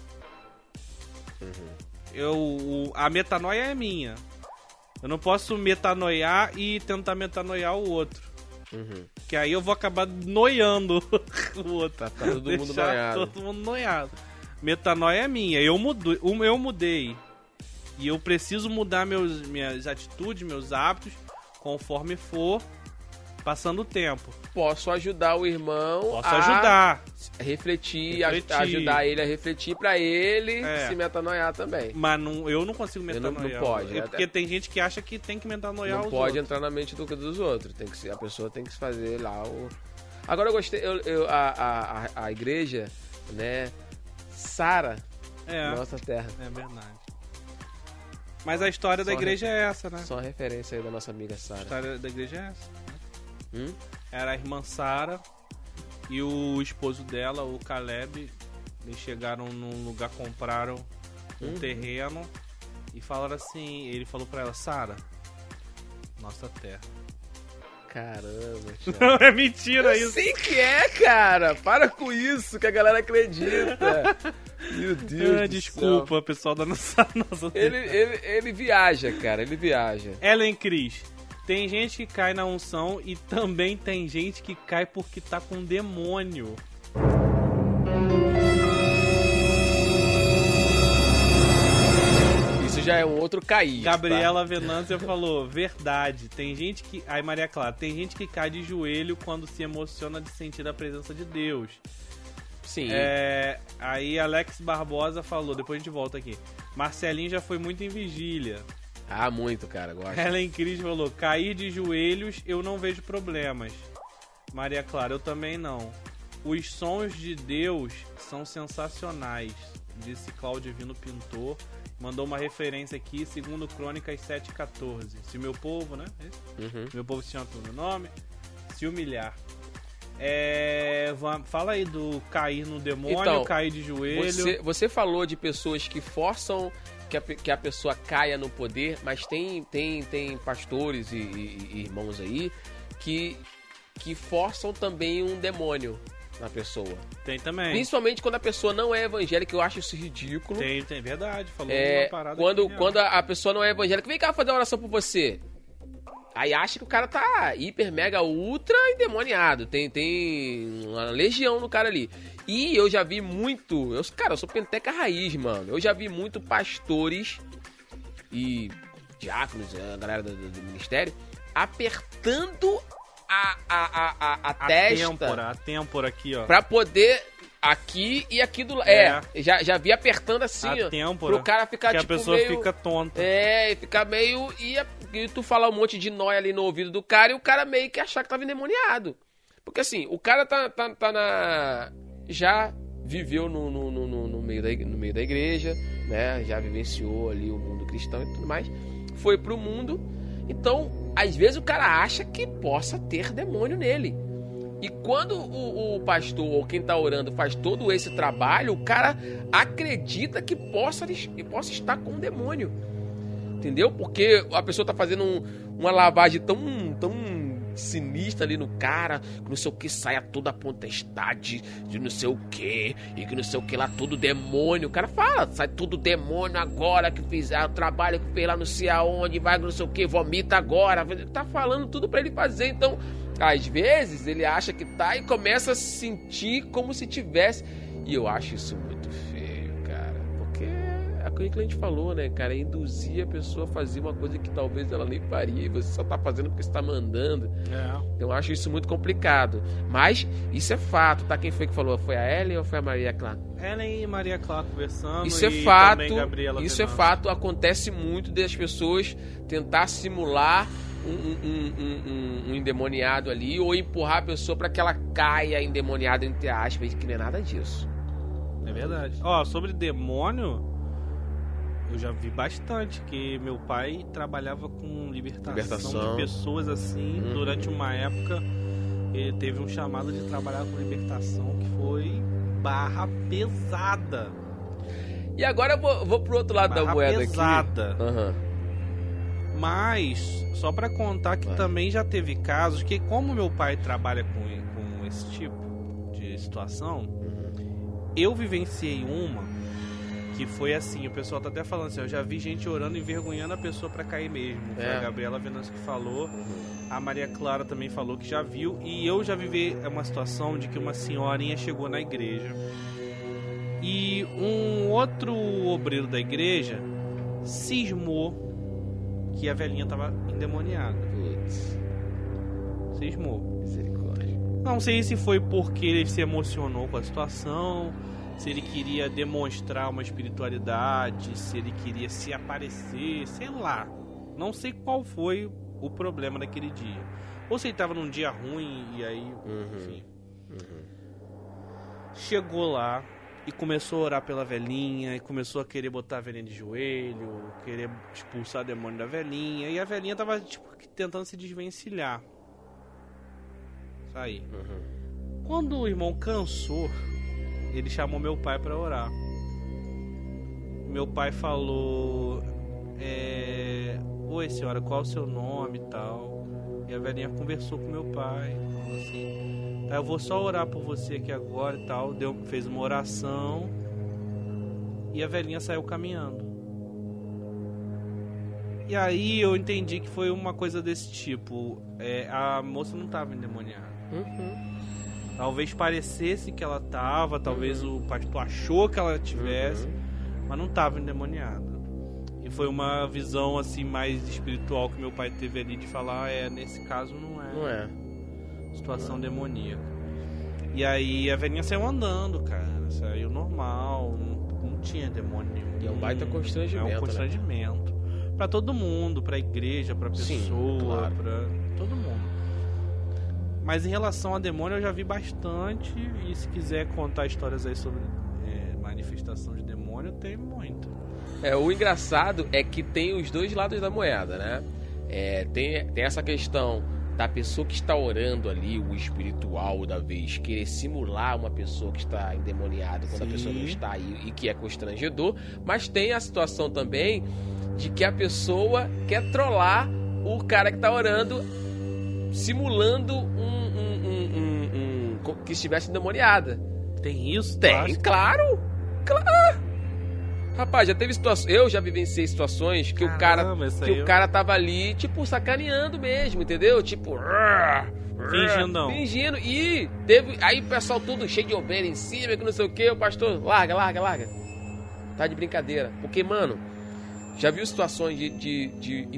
Eu, o- a metanoia é minha. Eu não posso metanoiar e tentar metanoiar o outro. Uhum. Que aí eu vou acabar noiando o outro. Tá, tá todo mundo noiado. todo mundo noiado. Metanoia é minha. Eu mudei, um, eu mudei. E eu preciso mudar meus, minhas atitudes, meus hábitos, conforme for passando o tempo. Posso ajudar o irmão Posso a ajudar. refletir, a- Refletir. ajudar ele a refletir pra ele É. se metanoiar também. Mas não, eu não consigo Eu não- metanoiar. não pode, É é- porque tem gente que acha que tem que metanoiar não pode outros. entrar na mente do, dos outros. Tem que a pessoa tem que se fazer lá o. Agora eu gostei, eu, eu- a, a, a, a igreja, né? Sara, É, nossa terra. é verdade. Mas a história da Só igreja é essa, né? Só uma referência aí da nossa amiga A Sara. história da igreja é essa. Hum? Era a irmã Sara e o esposo dela, o Caleb. Eles chegaram num lugar, compraram um Uhum. terreno e falaram assim. Ele falou pra ela, Sara, nossa terra. Caramba, Thiago. Não é mentira Eu isso. sei que é, cara. Para com isso, que a galera acredita. Meu Deus. Ah, desculpa, pessoal da nossa, nossa céu. Ele, ele, ele viaja, cara. Ele viaja. Ellen Cris. Tem gente que cai na unção e também tem gente que cai porque tá com demônio. Isso já é um outro cair. Gabriela Venância falou, verdade. Tem gente que. Aí, Maria Clara, tem gente que cai de joelho quando se emociona de sentir a presença de Deus. Tá? Sim. É, aí Alex Barbosa falou, depois a gente volta aqui. Marcelinho já foi muito em vigília. Ah, muito, cara. Gosto. Helen Cris falou, cair de joelhos eu não vejo problemas. Maria Clara, eu também não. Os sons de Deus são sensacionais, disse Cláudio Divino Pintor. Mandou uma referência aqui, segundo Crônicas 7,14. Se meu povo, né? É? Uhum. Meu povo se chama pelo meu nome. Se humilhar. É, fala aí do cair no demônio, Então, cair de joelho. Você, você falou de pessoas que forçam que a, que a pessoa caia no poder, mas tem, tem, tem pastores e, e- e irmãos aí que, que forçam também um demônio. na pessoa. Tem também. Principalmente quando a pessoa não é evangélica, eu acho isso ridículo. Tem, tem, verdade. Falou É, uma parada. quando, quando a a pessoa não é evangélica, vem cá fazer uma oração por você. Aí acha que o cara tá hiper, mega, ultra endemoniado. Tem, tem uma legião no cara ali. E eu já vi muito. Eu, cara, eu sou penteca raiz, mano. Eu já vi muito pastores e diáconos, a galera do, do- ministério, apertando a, a, a, a, a A testa têmpora, a têmpora aqui, ó. pra poder. Aqui e aqui do lado. É, já, já vi apertando assim, a ó. têmpora. Pro cara ficar que tipo a pessoa meio... fica tonta. É, e ficar meio. E, e tu falar um monte de nóia ali no ouvido do cara e o cara meio que achar que tava endemoniado. Porque assim, o cara tá, tá, tá na. Já viveu no, no, no, no- meio da, no meio da igreja, né? Já vivenciou ali o mundo cristão e tudo mais. Foi pro mundo. Então, às vezes o cara acha que possa ter demônio nele. E quando o, o pastor ou quem tá orando faz todo esse trabalho, o cara acredita que possa, que possa estar com um demônio. Entendeu? Porque a pessoa tá fazendo um- uma lavagem tão, tão sinistra ali no cara, que não sei o que saia toda a potestade de não sei o que, e que não sei o que lá, tudo demônio. O cara fala, sai tudo demônio agora que fizer o trabalho que fez lá não sei aonde, vai não sei o que, vomita agora. Tá falando tudo pra ele fazer, então às vezes ele acha que tá e começa a se sentir como se tivesse. E eu acho isso aquilo que a gente falou, né, cara? É induzir a pessoa a fazer uma coisa que talvez ela nem faria. E você só tá fazendo porque você tá mandando. É. Então eu acho isso muito complicado. Mas isso é fato, tá? Quem foi que falou? Foi a Ellen ou foi a Maria Clara? Ellen e Maria Clara conversando. Isso é fato. também Gabriela Isso é fato. Acontece muito das pessoas tentar simular um- um- um- um endemoniado ali ou empurrar a pessoa para que ela caia endemoniada, entre aspas, que não é nada disso. É verdade. Ó, sobre demônio, eu já vi bastante que meu pai trabalhava com libertação, Libertação. de pessoas assim. Uhum. Durante uma época, ele teve um chamado de trabalhar com libertação que foi barra pesada. E agora eu vou, vou pro outro lado da barra moeda pesada. aqui. Aham. Mas, só pra contar que Vai. também já teve casos que, como meu pai trabalha com, com esse tipo de situação, Uhum. eu vivenciei uma que foi assim, o pessoal tá até falando assim, eu já vi gente orando envergonhando a pessoa pra cair mesmo. Foi É. a Gabriela Venâncio que falou, Uhum. a Maria Clara também falou que já viu, e eu já vivi uma situação de que uma senhorinha chegou na igreja e um outro obreiro da igreja cismou que a velhinha tava endemoniada. Putz, Cismou. misericórdia. Não sei se foi porque ele se emocionou com a situação, se ele queria demonstrar uma espiritualidade, se ele queria se aparecer, sei lá. Não sei qual foi o problema daquele dia. Ou se ele tava num dia ruim e aí, Uhum. enfim. Chegou lá e começou a orar pela velhinha e começou a querer botar a velhinha de joelho, querer expulsar o demônio da velhinha. E a velhinha tava tipo tentando se desvencilhar. Sair. Uhum. Quando o irmão cansou, ele chamou meu pai pra orar. Meu pai falou: é, Oi senhora, qual é o seu nome e tal? E a velhinha conversou com meu pai. Falou assim: Tá, eu vou só orar por você aqui agora e tal. Deu, fez uma oração. E a velhinha saiu caminhando. E aí eu entendi que foi uma coisa desse tipo. É, a moça não tava endemoniada. Uhum. Talvez parecesse que ela tava, talvez o pastor achou que ela tivesse, mas não tava endemoniada. E foi uma visão assim mais espiritual que meu pai teve ali de falar, é, nesse caso não é, Não é. situação demoníaca. E aí a velhinha saiu andando, cara, saiu normal, não, não tinha demônio nenhum. E é um baita constrangimento, É né? um constrangimento. Pra todo mundo, pra igreja, pra Sim, pessoa, claro. pra. Mas em relação a demônio eu já vi bastante. E se quiser contar histórias aí sobre é, manifestação de demônio, tem muito. É, o engraçado é que tem os dois lados da moeda, né? É, tem, tem essa questão da pessoa que está orando ali, o espiritual da vez, querer simular uma pessoa que está endemoniada quando a Sim. pessoa não está aí e que é constrangedor, mas tem a situação também de que a pessoa quer trollar o cara que está orando, simulando um, um- um- um- que estivesse endemoniada. Tem isso? Tem, claro! Claro! Rapaz, já teve situações. Eu já vivenciei situações que o cara. Caramba, Que aí o eu- cara tava ali, tipo, sacaneando mesmo, entendeu? Tipo. Fingindo não. Fingindo. E teve. Aí o pessoal tudo cheio de ovelha em cima, que não sei o que. O pastor, larga, larga, larga. Tá de brincadeira. Porque, mano, já viu situações de, de, de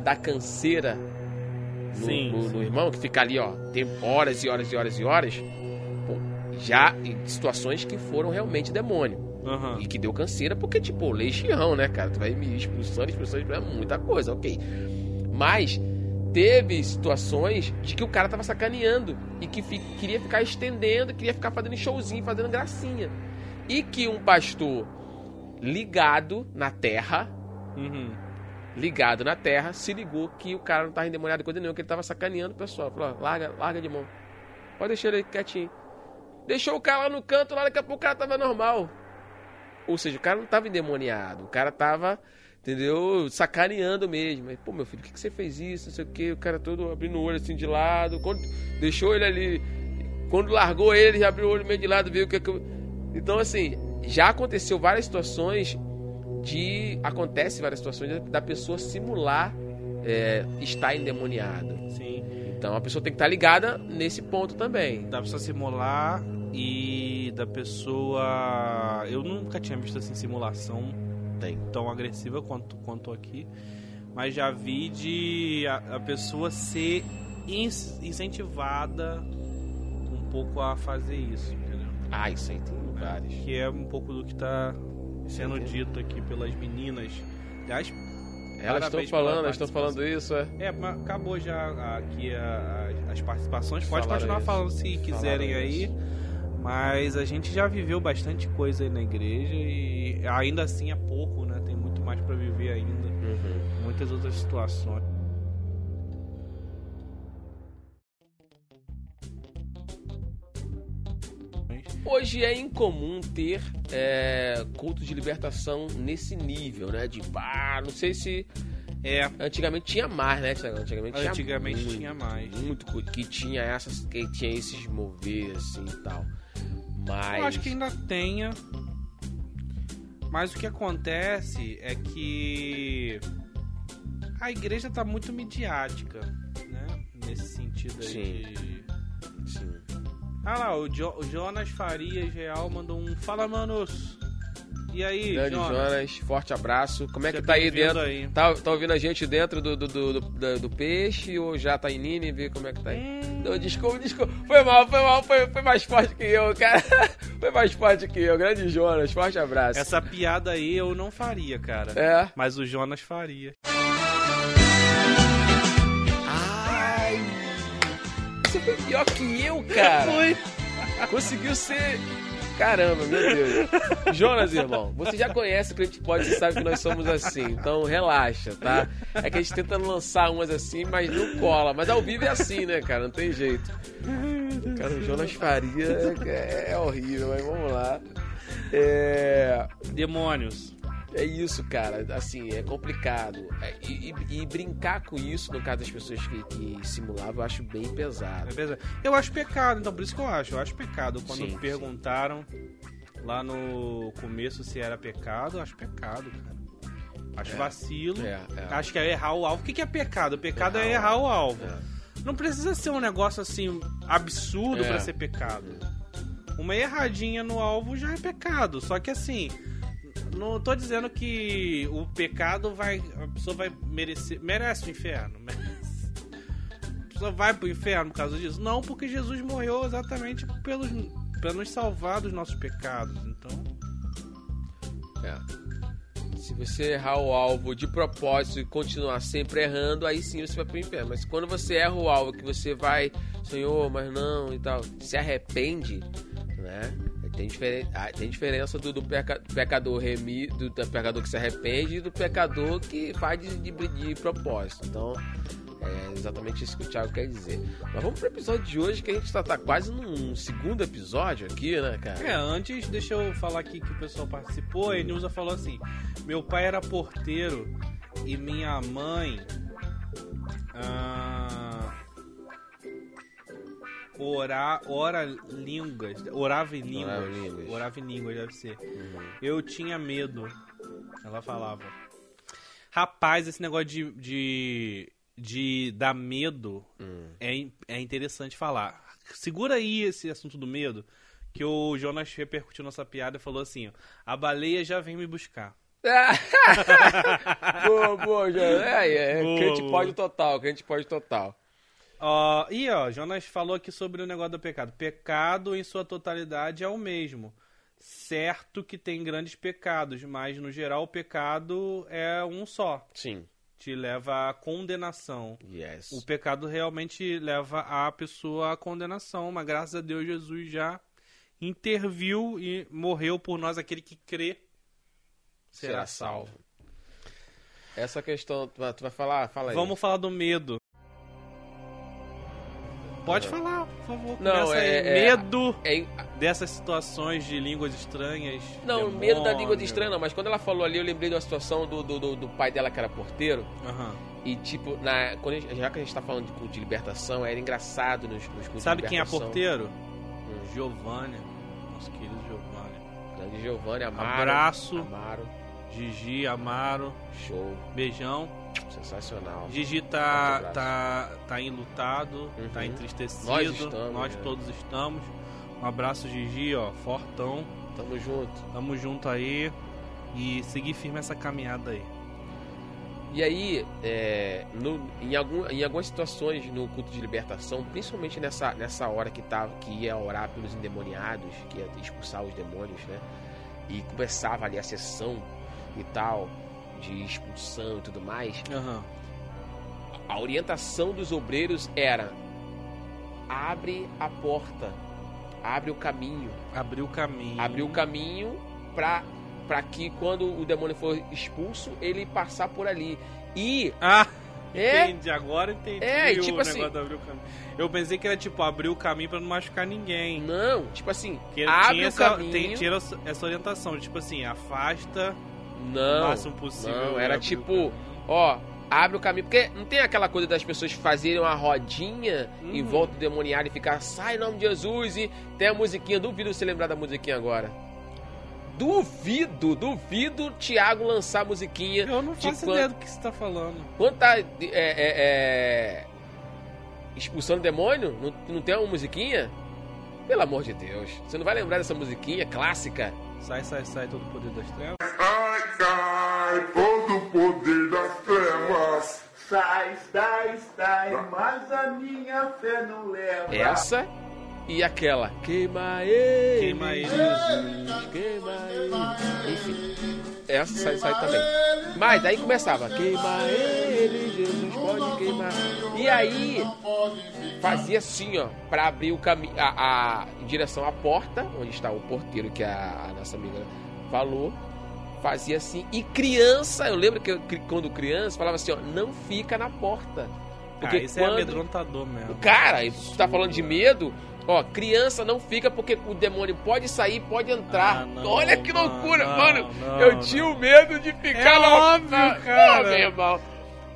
da canseira Sim, no- sim. no irmão, que fica ali, ó, tem horas e horas e horas e horas. Pô, já em situações que foram realmente demônio. Aham. E que deu canseira, porque, tipo, legião, né, cara? Tu vai me expulsando, expulsando, é muita coisa, ok. Mas teve situações de que o cara tava sacaneando e que fi- queria ficar estendendo, queria ficar fazendo showzinho, fazendo gracinha. E que um pastor ligado na terra, Uhum. Ligado na terra, se ligou que o cara não tava endemoniado coisa nenhuma, que ele tava sacaneando o pessoal. Falou, larga, larga de mão. Pode deixar ele quietinho. Deixou o cara lá no canto, lá daqui a pouco o cara tava normal. Ou seja, o cara não tava endemoniado, o cara tava, entendeu, sacaneando mesmo. Aí, pô, meu filho, por que, que você fez isso? Não sei o que, o cara todo abrindo o olho assim de lado. Quando deixou ele ali, quando largou ele, ele já abriu o olho meio de lado, viu o que. Então, assim, já aconteceu várias situações de. Acontece várias situações da pessoa simular é, estar endemoniada. Sim. Então a pessoa tem que estar ligada nesse ponto também. Da pessoa simular e da pessoa. Eu nunca tinha visto assim simulação Tem. tão agressiva quanto, quanto aqui. Mas já vi de a, a pessoa ser ins- incentivada um pouco a fazer isso, entendeu? Ah, isso aí tem vários. Que é um pouco do que tá sendo dito aqui pelas meninas. Aliás, Elas estão falando, elas estão falando isso, é. é, mas acabou já aqui a- a- as participações. Pode Falaram continuar isso. falando se quiserem Falaram aí. isso. Mas a gente já viveu bastante coisa aí na igreja e ainda assim é pouco, né? Tem muito mais pra viver ainda. Uhum. Muitas outras situações. Hoje é incomum ter é, culto de libertação nesse nível, né? De pá, não sei se. É, Antigamente tinha mais, né? Antigamente tinha antigamente muito, tinha mais. Muito culto, que tinha essas. Que tinha esses mover assim e tal. Mas. Eu acho que ainda tenha. Mas o que acontece é que a igreja tá muito midiática, né? Nesse sentido aí Sim. de. Sim. Ah lá, o, Jo- o Jonas Farias Real mandou um Fala, manos! E aí, Grande Jonas? Jonas, forte abraço. Como é que tá aí dentro? aí. Tá, tá ouvindo a gente dentro do, do, do, do- do peixe ou já tá em Nínive? Como é que tá aí? Hum, desculpa, desculpa. Foi mal, foi mal, foi, foi mais forte que eu, cara. Foi mais forte que eu. Grande Jonas, forte abraço. essa piada aí eu não faria, cara. É. Mas o Jonas faria. Ai. Você foi pior que cara. Foi. Conseguiu ser. Caramba, meu Deus. Jonas, irmão, você já conhece o Cliente Pode, você sabe que nós somos assim. Então relaxa, tá? É que a gente tenta lançar umas assim, mas não cola. Mas ao vivo é assim, né, cara? Não tem jeito. Cara, o Jonas Faria é, é horrível, mas vamos lá. É. Demônios. É isso, cara. Assim, é complicado. É, E, e- e brincar com isso, no caso das pessoas que, que simulavam, eu acho bem pesado. É verdade. Eu acho pecado, então por isso que eu acho. Eu acho pecado. Quando Sim, perguntaram lá no começo se era pecado, eu acho pecado, cara. Acho É. vacilo. É, é. Acho que é errar o alvo. O que é pecado? Pecado é Errar o o alvo. É. Não precisa ser um negócio assim absurdo É. pra ser pecado. Uma erradinha no alvo já é pecado. Só que assim, não tô dizendo que o pecado vai. A pessoa vai merecer. Merece o inferno. Merece. A pessoa vai pro inferno por causa disso? Não, porque Jesus morreu exatamente pelos, pra nos salvar dos nossos pecados. Então. É. Se você errar o alvo de propósito e continuar sempre errando, aí sim você vai pro inferno. Mas quando você erra o alvo, que você vai, Senhor, mas não e tal, se arrepende, né? Tem, ah, tem diferença do, do peca- pecador remi, do, do pecador que se arrepende e do pecador que faz de, de, de propósito. Então, é exatamente isso que o Thiago quer dizer. Mas vamos pro episódio de hoje, que a gente tá, tá quase num segundo episódio aqui, né, cara? É, antes, deixa eu falar aqui que o pessoal participou. A Nilza falou assim: meu pai era porteiro e minha mãe. ah, orar, ora línguas, orava em línguas, Orava em línguas. orava em línguas deve ser. Uhum. Eu tinha medo. Ela falava. Rapaz, esse negócio de, de, de dar medo Hum. é, é interessante falar. Segura aí esse assunto do medo, que o Jonas repercutiu nossa piada e falou assim: ó, a baleia já vem me buscar. boa, boa, Jonas. É, é, Boa, crente boa. pode total, crente pode total. Ó, e ó, Jonas falou aqui sobre o negócio do pecado. Pecado em sua totalidade é o mesmo. Certo que tem grandes pecados, mas no geral o pecado é um só. Sim. Te leva à condenação. Yes. O pecado realmente leva a pessoa à condenação, mas graças a Deus Jesus já interviu e morreu por nós, aquele que crê será, salvo. Essa questão, tu vai falar? Fala aí. Vamos falar do medo. Pode falar, por favor. Não, é- é- medo É, dessas situações de línguas estranhas. não, demônio. medo da língua de estranho não, mas quando ela falou ali, eu lembrei de uma situação do, do, do- do pai dela que era porteiro. Aham. E tipo, na, quando a gente- já que a gente tá falando de culto de libertação, era engraçado nos, nos cultos Sabe de quem é porteiro? Hum. Giovanni. Nosso querido Giovanni. Grande Giovanni, Amaro. Abraço. Amaro. Gigi, Amaro. Show. Beijão. Sensacional. Gigi tá, tá, tá enlutado, Uhum. tá entristecido. Nós estamos, Nós né? todos estamos. Um abraço, Gigi, ó, fortão. Tamo junto. Tamo junto aí. E seguir firme essa caminhada aí. E aí, é, no- em, algum- em algumas situações no culto de libertação, principalmente nessa, nessa hora que, tava, que ia orar pelos endemoniados, que ia expulsar os demônios, né? E começava ali a sessão e tal, de expulsão e tudo mais, Aham. a orientação dos obreiros era: abre a porta, abre o caminho, Abriu o caminho. abre o caminho pra, pra que quando o demônio for expulso, ele passar por ali. E Ah! é Entendi, agora entendi É, o tipo negócio assim- de abrir o caminho. Eu pensei que era tipo abrir o caminho pra não machucar ninguém. Não, tipo assim, Que abre tinha o essa, caminho. tem, essa- essa orientação, tipo assim, afasta o Não, máximo possível. não, e era o tipo, ó, abre o caminho. Porque não tem aquela coisa das pessoas fazerem uma rodinha em Uhum. volta do demoniário e ficar, sai em nome de Jesus e tem a musiquinha. Duvido você lembrar da musiquinha agora. Duvido, duvido o Thiago lançar a musiquinha. Eu não faço quando- ideia do que você tá falando. Quando tá é, é, é, expulsando demônio, não, não tem uma musiquinha? Pelo amor de Deus, você não vai lembrar dessa musiquinha clássica? Sai, sai, sai, todo o poder das trevas. Ai, cai todo o poder das trevas. Sai, sai, sai, mas a minha fé não leva. Essa e aquela. Queima ele, Queima ele, Jesus, queima ele. Enfim, essa sai, sai também. Mas aí começava. Queima ele, Jesus queimar. E aí fazia assim, ó, pra abrir o caminho, a, a- em direção à porta, onde está o porteiro que a, a nossa amiga falou. Fazia assim. E criança, eu lembro que eu, quando criança falava assim, ó, não fica na porta. Porque isso é amedrontador mesmo. Cara, tu tá falando de medo? Ó, criança não fica porque o demônio pode sair, pode entrar. Ah, não, Olha que loucura, não, mano. não, eu tinha o medo de ficar É na óbvio, cara. Pô, meu irmão.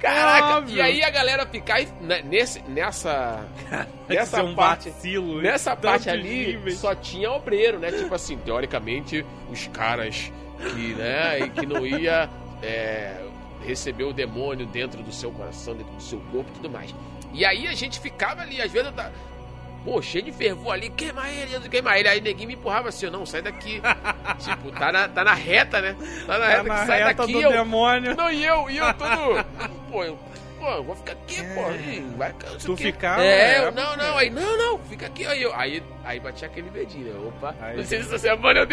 Caraca, óbvio. e aí a galera ficar né, nesse, nessa. Nessa é um parte. vacilo. Nessa parte ali níveis. só tinha obreiro, né? Tipo assim, teoricamente, os caras que, né, e que não ia é, receber o demônio dentro do seu coração, dentro do seu corpo e tudo mais. E aí a gente ficava ali, às vezes pô, cheio de fervor ali, queima ele, queima ele. Aí ninguém me empurrava assim, não, sai daqui. tipo, tá na, tá na reta, né? Tá na Tá reta, na que sai reta daqui. do eu, demônio. não, e eu, e eu todo. Pô, eu, pô, eu vou ficar aqui, pô. Ih, vai, não É. Tu ficava, É, é, eu, não, não, aí, não, não, fica aqui. Aí, eu, aí, aí batia aquele medinho, né? Opa, Aí- não sei se essa semana eu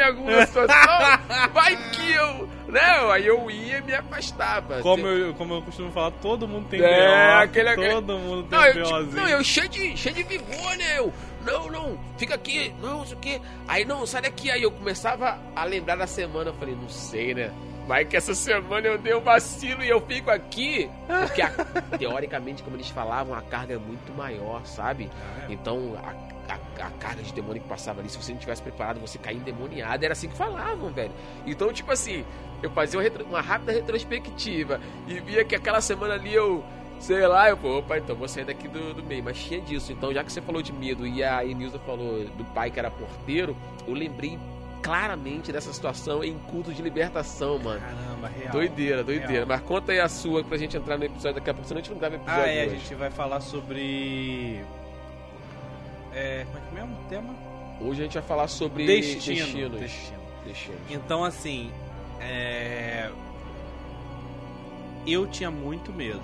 em alguma situação. vai que eu. Não, aí eu ia e me afastava. Como Assim, eu, como eu costumo falar, todo mundo tem É, BO. aquele- todo mundo tem não, eu, tipo, não, eu cheio de, cheio de vigor, né? Eu, não, não, fica aqui, não, não sei o quê. Aí, não, sai daqui. Aí eu começava a lembrar da semana. Eu falei, não sei, né? Vai que essa semana eu dei um vacilo e eu fico aqui. Porque, a- teoricamente, como eles falavam, a carga é muito maior, sabe? É. Então, a, a- a carga de demônio que passava ali, se você não tivesse preparado, você caía endemoniado. Era assim que falavam, velho. Então, tipo assim, eu fazia uma, retro- uma rápida retrospectiva e via que aquela semana ali eu Sei lá, eu, pô, opa, então vou sair daqui do, do meio. Mas tinha disso. Então, já que você falou de medo e a Enilza falou do pai que era porteiro, eu lembrei claramente dessa situação em culto de libertação, mano. Caramba, real. Doideira, doideira. Real. Mas conta aí a sua pra gente entrar no episódio daqui a pouco, senão a gente não grava episódio Ah, é, a hoje. gente vai falar sobre. É, como é que é mesmo o tema? Hoje a gente vai falar sobre Destino. destinos. Destino. Destinos. Então, assim, é... eu tinha muito medo.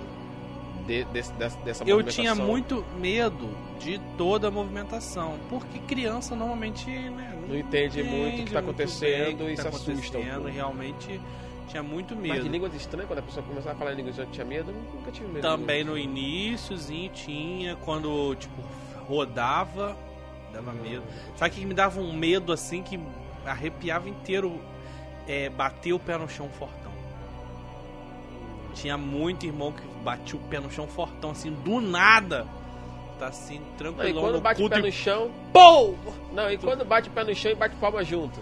De- dessa, dessa Eu tinha muito medo de toda a movimentação, porque criança normalmente né, Não entende muito o que tá muito acontecendo bem e que se tá assusta acontecendo, pouco. Realmente tinha muito Mas medo. de línguas estranhas, quando a pessoa começava a falar em línguas, eu tinha medo? Eu nunca tive medo. Também no iníciozinho tinha, quando tipo rodava, dava medo. Sabe o que me dava um medo assim que arrepiava inteiro? É, bater o pé no chão fortão. Tinha muito irmão que batia o pé no chão fortão, assim, do nada. Tá assim, Não, e quando no bate o pé no chão. pô! Não, e quando bate o pé no chão e bate palma junto.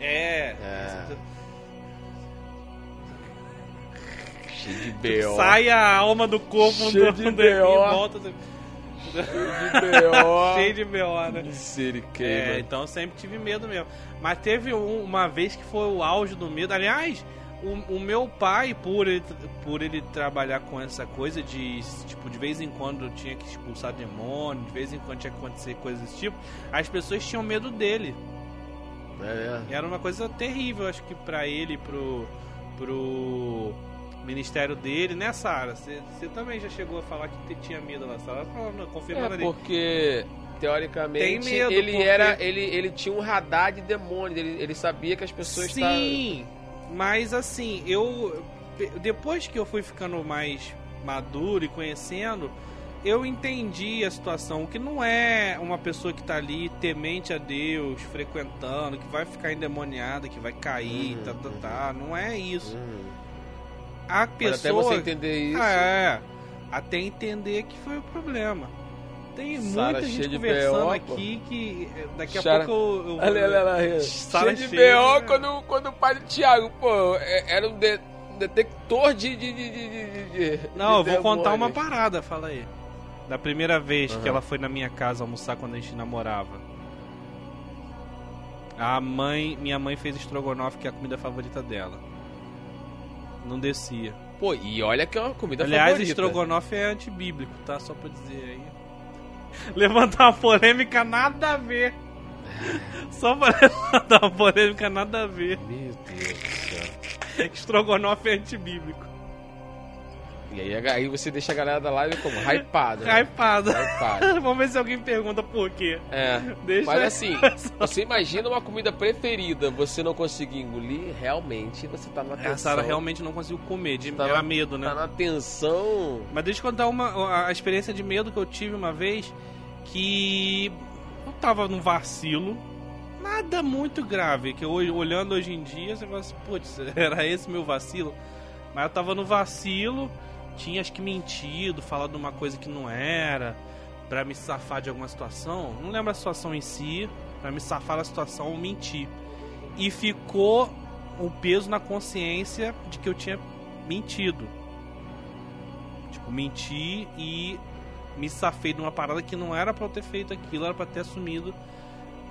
É. É. Cheio de B.O. Sai a alma do corpo Cheio do, de do e B.O. volta. de B.O. Cheio de B.O., né? Misericórdia. É, então eu sempre tive medo mesmo. Mas teve um- uma vez que foi o auge do medo. Aliás, o, o meu pai, por ele, por ele trabalhar com essa coisa de, tipo, de vez em quando tinha que expulsar demônio, de vez em quando tinha que acontecer coisas desse tipo, as pessoas tinham medo dele. É, E era uma coisa terrível, acho que pra ele, pro, pro ministério dele, né, Sara? Você também já chegou a falar que tinha medo lá, Sara? Falando, é confirmando ali. porque teoricamente medo, ele porque- era ele, ele tinha um radar de demônio, ele, ele sabia que as pessoas estavam Sim, mas assim, eu depois que eu fui ficando mais maduro e conhecendo, eu entendi a situação, que não é uma pessoa que tá ali temente a Deus, frequentando, que vai ficar endemoniada, que vai cair, Uhum, tá, tá, uhum. tá, não é isso. Hum. A Mas pessoa até você entender isso. Ah, é, até entender que foi o problema. Tem Sara muita gente conversando BO, aqui que eh, daqui a Sara- pouco eu, eu Olha, olha cheio de B.O. quando, quando o pai do Thiago, pô, é- era um de- detector de. de, de, de, Não, eu vou contar uma parada, fala aí. Da primeira vez que Aham. ela foi na minha casa almoçar quando a gente namorava. A mãe, minha mãe fez estrogonofe, que é a comida favorita dela. Não descia. Pô, e olha que é uma comida Aliás, favorita. estrogonofe é antibíblico, tá? Só pra dizer aí. Levantar uma polêmica nada a ver. Só pra levantar uma polêmica nada a ver. Meu Deus do céu. Estrogonofe é antibíblico. E aí, aí você deixa a galera da live como? Hypada. né? Hypada. Hypada. Vamos ver se alguém pergunta por quê. É. Deixa Mas assim, você imagina uma comida preferida, você não conseguir engolir, realmente você tá na A tensão. Sara realmente não conseguiu comer, de, Tá era na- medo, né? Tá na tensão. Mas deixa eu contar uma, a experiência de medo que eu tive uma vez, que eu tava num vacilo, nada muito grave, que hoje, olhando hoje em dia, você fala assim, putz, era esse meu vacilo? Mas eu tava no vacilo, tinha acho que mentido, falado uma coisa que não era, pra me safar de alguma situação, não lembro a situação em si, pra me safar da situação, eu menti. E ficou um peso na consciência de que eu tinha mentido. Tipo, menti e me safei de uma parada que não era pra eu ter feito aquilo, era pra ter assumido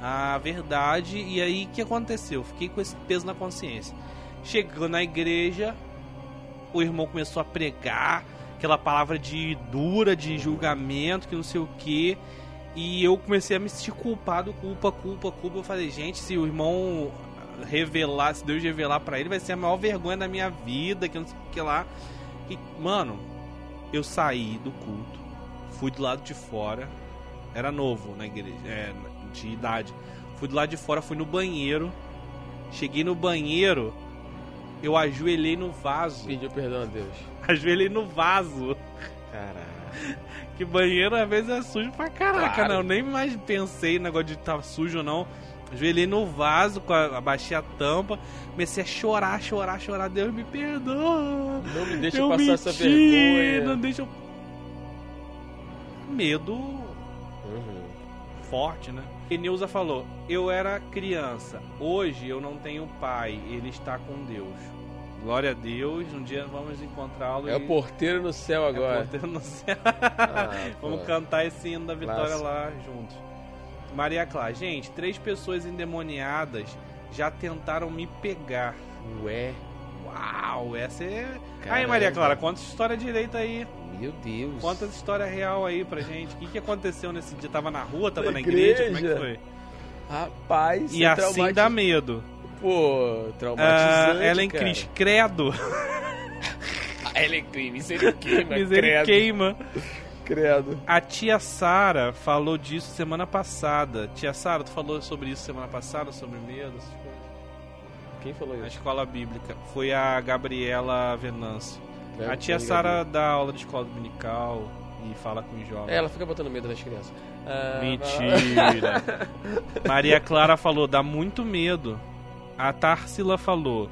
a verdade. E aí o que aconteceu? Fiquei com esse peso na consciência. Chegou na igreja, o irmão começou a pregar aquela palavra de dura, de julgamento, que não sei o que. E eu comecei a me sentir culpado, culpa, culpa, culpa. Eu falei, gente, se o irmão revelar, se Deus revelar pra ele, vai ser a maior vergonha da minha vida, que não sei o que lá. E, mano, eu saí do culto, fui do lado de fora, era novo na igreja, é, de idade. Fui do lado de fora, fui no banheiro. Cheguei no banheiro, eu ajoelhei no vaso. Pediu perdão a Deus. Ajoelhei no vaso. Caralho. Que banheiro às vezes é sujo pra caraca, Claro. não. Eu nem mais pensei no negócio de estar sujo ou não. Ajoelhei no vaso, com a- abaixei a tampa, comecei a chorar, chorar, chorar. Deus me perdoa. Não me deixa eu passar menti, essa vergonha. Não deixa eu. Medo Uhum. forte, né? E Nilza falou: Eu era criança, hoje eu não tenho pai, ele está com Deus. Glória a Deus, um dia vamos encontrá-lo. É e- o porteiro no céu É agora. porteiro no céu. Ah, Vamos cantar esse hino da vitória lá juntos. Maria Clara, gente, três pessoas endemoniadas já tentaram me pegar. Ué, Uau, essa é. Aí, Caramba. Maria Clara, conta essa história direita aí. meu Deus. Conta essa história real aí pra gente. O que, que aconteceu nesse dia? Tava na rua, tava Na na igreja? Como é que igreja. foi? Rapaz, E é assim traumati- dá medo. Pô, traumatizante, Ellen cara. Cris, credo. Ellen Cris, misericórdia, Miséria credo. queima. credo. A tia Sara falou disso semana passada. Tia Sara, tu falou sobre isso semana passada, sobre medo, essas coisas? Quem falou Na isso? escola bíblica. Foi a Gabriela Venâncio. É, a tia tá Sara dá aula de escola dominical e fala com os jovens. É, ela fica botando medo das crianças. Ah, Mentira. Maria Clara falou, dá muito medo. A Tarsila falou,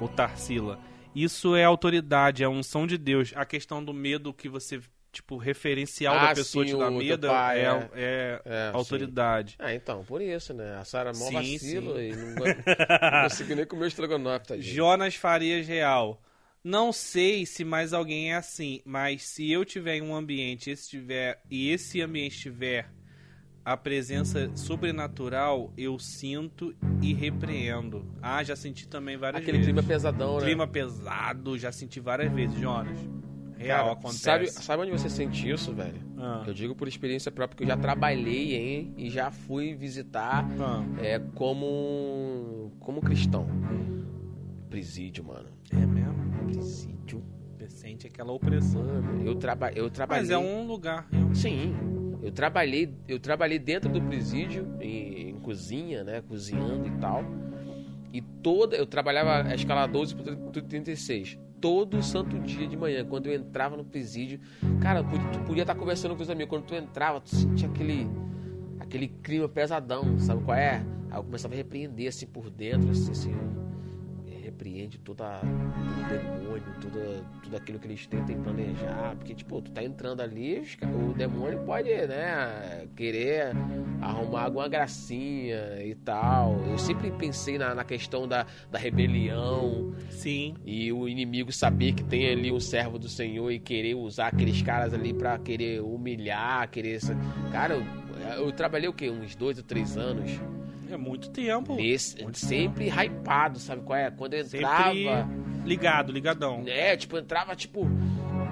ou Tarsila, isso é autoridade, é unção de Deus. A questão do medo que você, tipo, referencial Ah, da pessoa sim, te teu medo pai, é, é. é É, autoridade. Ah, então, por isso, né? A Sara mó Sim, vacilo sim. e não, não conseguiu nem comer o estrogonofe, tadinho. Jonas Farias Real. Não sei se mais alguém é assim, mas se eu tiver em um ambiente esse tiver, e esse ambiente tiver a presença sobrenatural, eu sinto e repreendo. Ah, já senti também várias Aquele vezes. clima pesadão, né? Clima pesado, já senti várias vezes, Jonas. Real, Cara, acontece. Sabe, sabe onde você sente isso, velho? Ah, Eu digo por experiência própria, que eu já trabalhei, hein? E já fui visitar ah. é, como, como cristão. Presídio, mano. É mesmo? Presídio. Você sente aquela opressão. Mano, eu, traba eu trabalhei... Mas é um lugar, realmente. Sim, eu trabalhei, eu trabalhei dentro do presídio, em, em cozinha, né? Cozinhando e tal. E toda. Eu trabalhava a escala 12 por 36. Todo santo dia de manhã, quando eu entrava no presídio, cara, tu podia estar conversando com os amigos. Quando tu entrava, tu sentia aquele. aquele clima pesadão, sabe qual é? Aí eu começava a repreender assim por dentro, assim, assim repreende toda, todo demônio, tudo, tudo aquilo que eles tentem planejar. Porque, tipo, tu tá entrando ali, o demônio pode, né, querer arrumar alguma gracinha e tal. Eu sempre pensei na, na questão da, da rebelião Sim. e o inimigo saber que tem ali um servo do Senhor e querer usar aqueles caras ali pra querer humilhar, querer. Cara, eu, eu trabalhei o quê? Uns dois ou três anos. É muito tempo. Nesse, Muito sempre hypado, sabe qual é? Quando eu Sempre entrava. ligado, ligadão. É, tipo, eu entrava, tipo.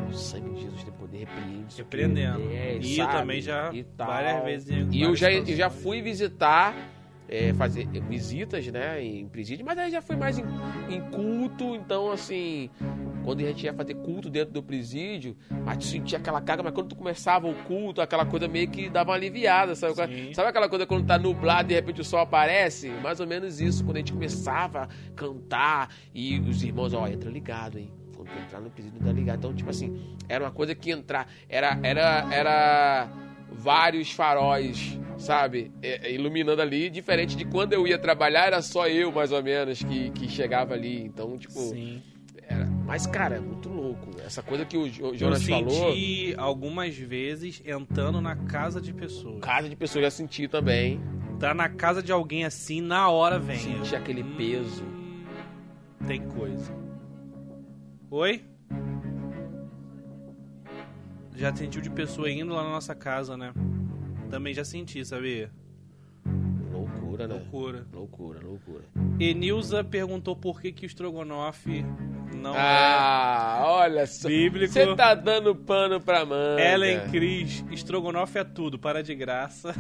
O sangue de Jesus tem poder, repreende. Repreendendo. é, E eu sabe? também já E tal. várias vezes em E eu já, eu já fui visitar, é, fazer visitas, né, em presídio, mas aí já foi mais em, em culto, então assim, quando a gente ia fazer culto dentro do presídio, mas tu sentia aquela carga, mas quando tu começava o culto, aquela coisa meio que dava uma aliviada, sabe? Sim. Sabe aquela coisa quando tá nublado e de repente o sol aparece? Mais ou menos isso, quando a gente começava a cantar e os irmãos, ó, entra ligado, hein? Quando tu entrar no presídio, tá ligado. Então, tipo assim, era uma coisa que entrar, era, era, era vários faróis, sabe? É, é, iluminando ali, diferente de quando eu ia trabalhar, era só eu, mais ou menos, que, que chegava ali. Então, tipo, Sim. era. Mas, cara, é muito louco. Essa coisa que o Jo- Eu Jonas falou, senti algumas vezes entrando na casa de pessoas. casa de pessoas já senti também. Tá na casa de alguém assim, na hora vem. Senti aquele Hum, peso. Tem coisa. Oi? Já sentiu de pessoa indo lá na nossa casa, né? Também já senti, sabia? Loucura, né? Loucura. Loucura, loucura. Enilza perguntou por que, que o estrogonofe não ah, olha é só. bíblico. Você tá dando pano pra manga. Ellen Cris, estrogonofe é tudo, para de graça.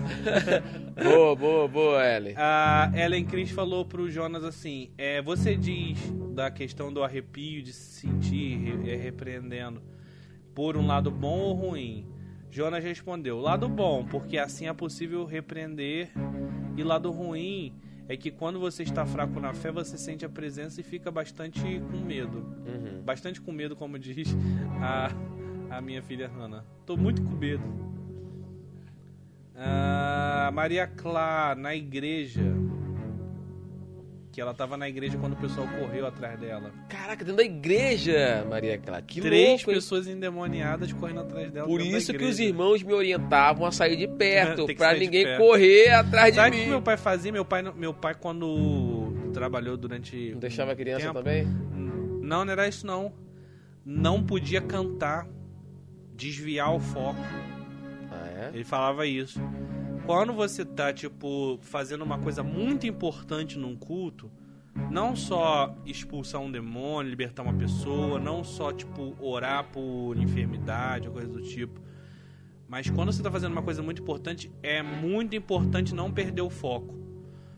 Boa, boa, boa, Ellen. A Ellen Cris falou pro Jonas assim: é, você diz da questão do arrepio, de se sentir é, repreendendo, por um lado bom ou ruim? Jonas respondeu: lado bom, porque assim é possível repreender, e lado ruim é que quando você está fraco na fé, você sente a presença e fica bastante com medo. Uhum. Bastante com medo, como diz a, a minha filha Hannah. Tô muito com medo. Ah, Maria Clá, na igreja. Que ela tava na igreja quando o pessoal correu atrás dela. Caraca, dentro da igreja, Maria Clara. Que Três louco, hein? pessoas endemoniadas correndo atrás dela. Por isso que os irmãos me orientavam a sair de perto, de ninguém perto. correr atrás de Sabe o mim. que meu pai fazia? Meu pai, meu pai quando trabalhou durante. Não deixava a criança tempo, também? Não, não era isso não. Não podia cantar, desviar o foco. Ah, é? Ele falava isso. Quando você tá, tipo, fazendo uma coisa muito importante num culto, não só expulsar um demônio, libertar uma pessoa, não só, tipo, orar por enfermidade ou coisa do tipo. Mas quando você tá fazendo uma coisa muito importante, é muito importante não perder o foco.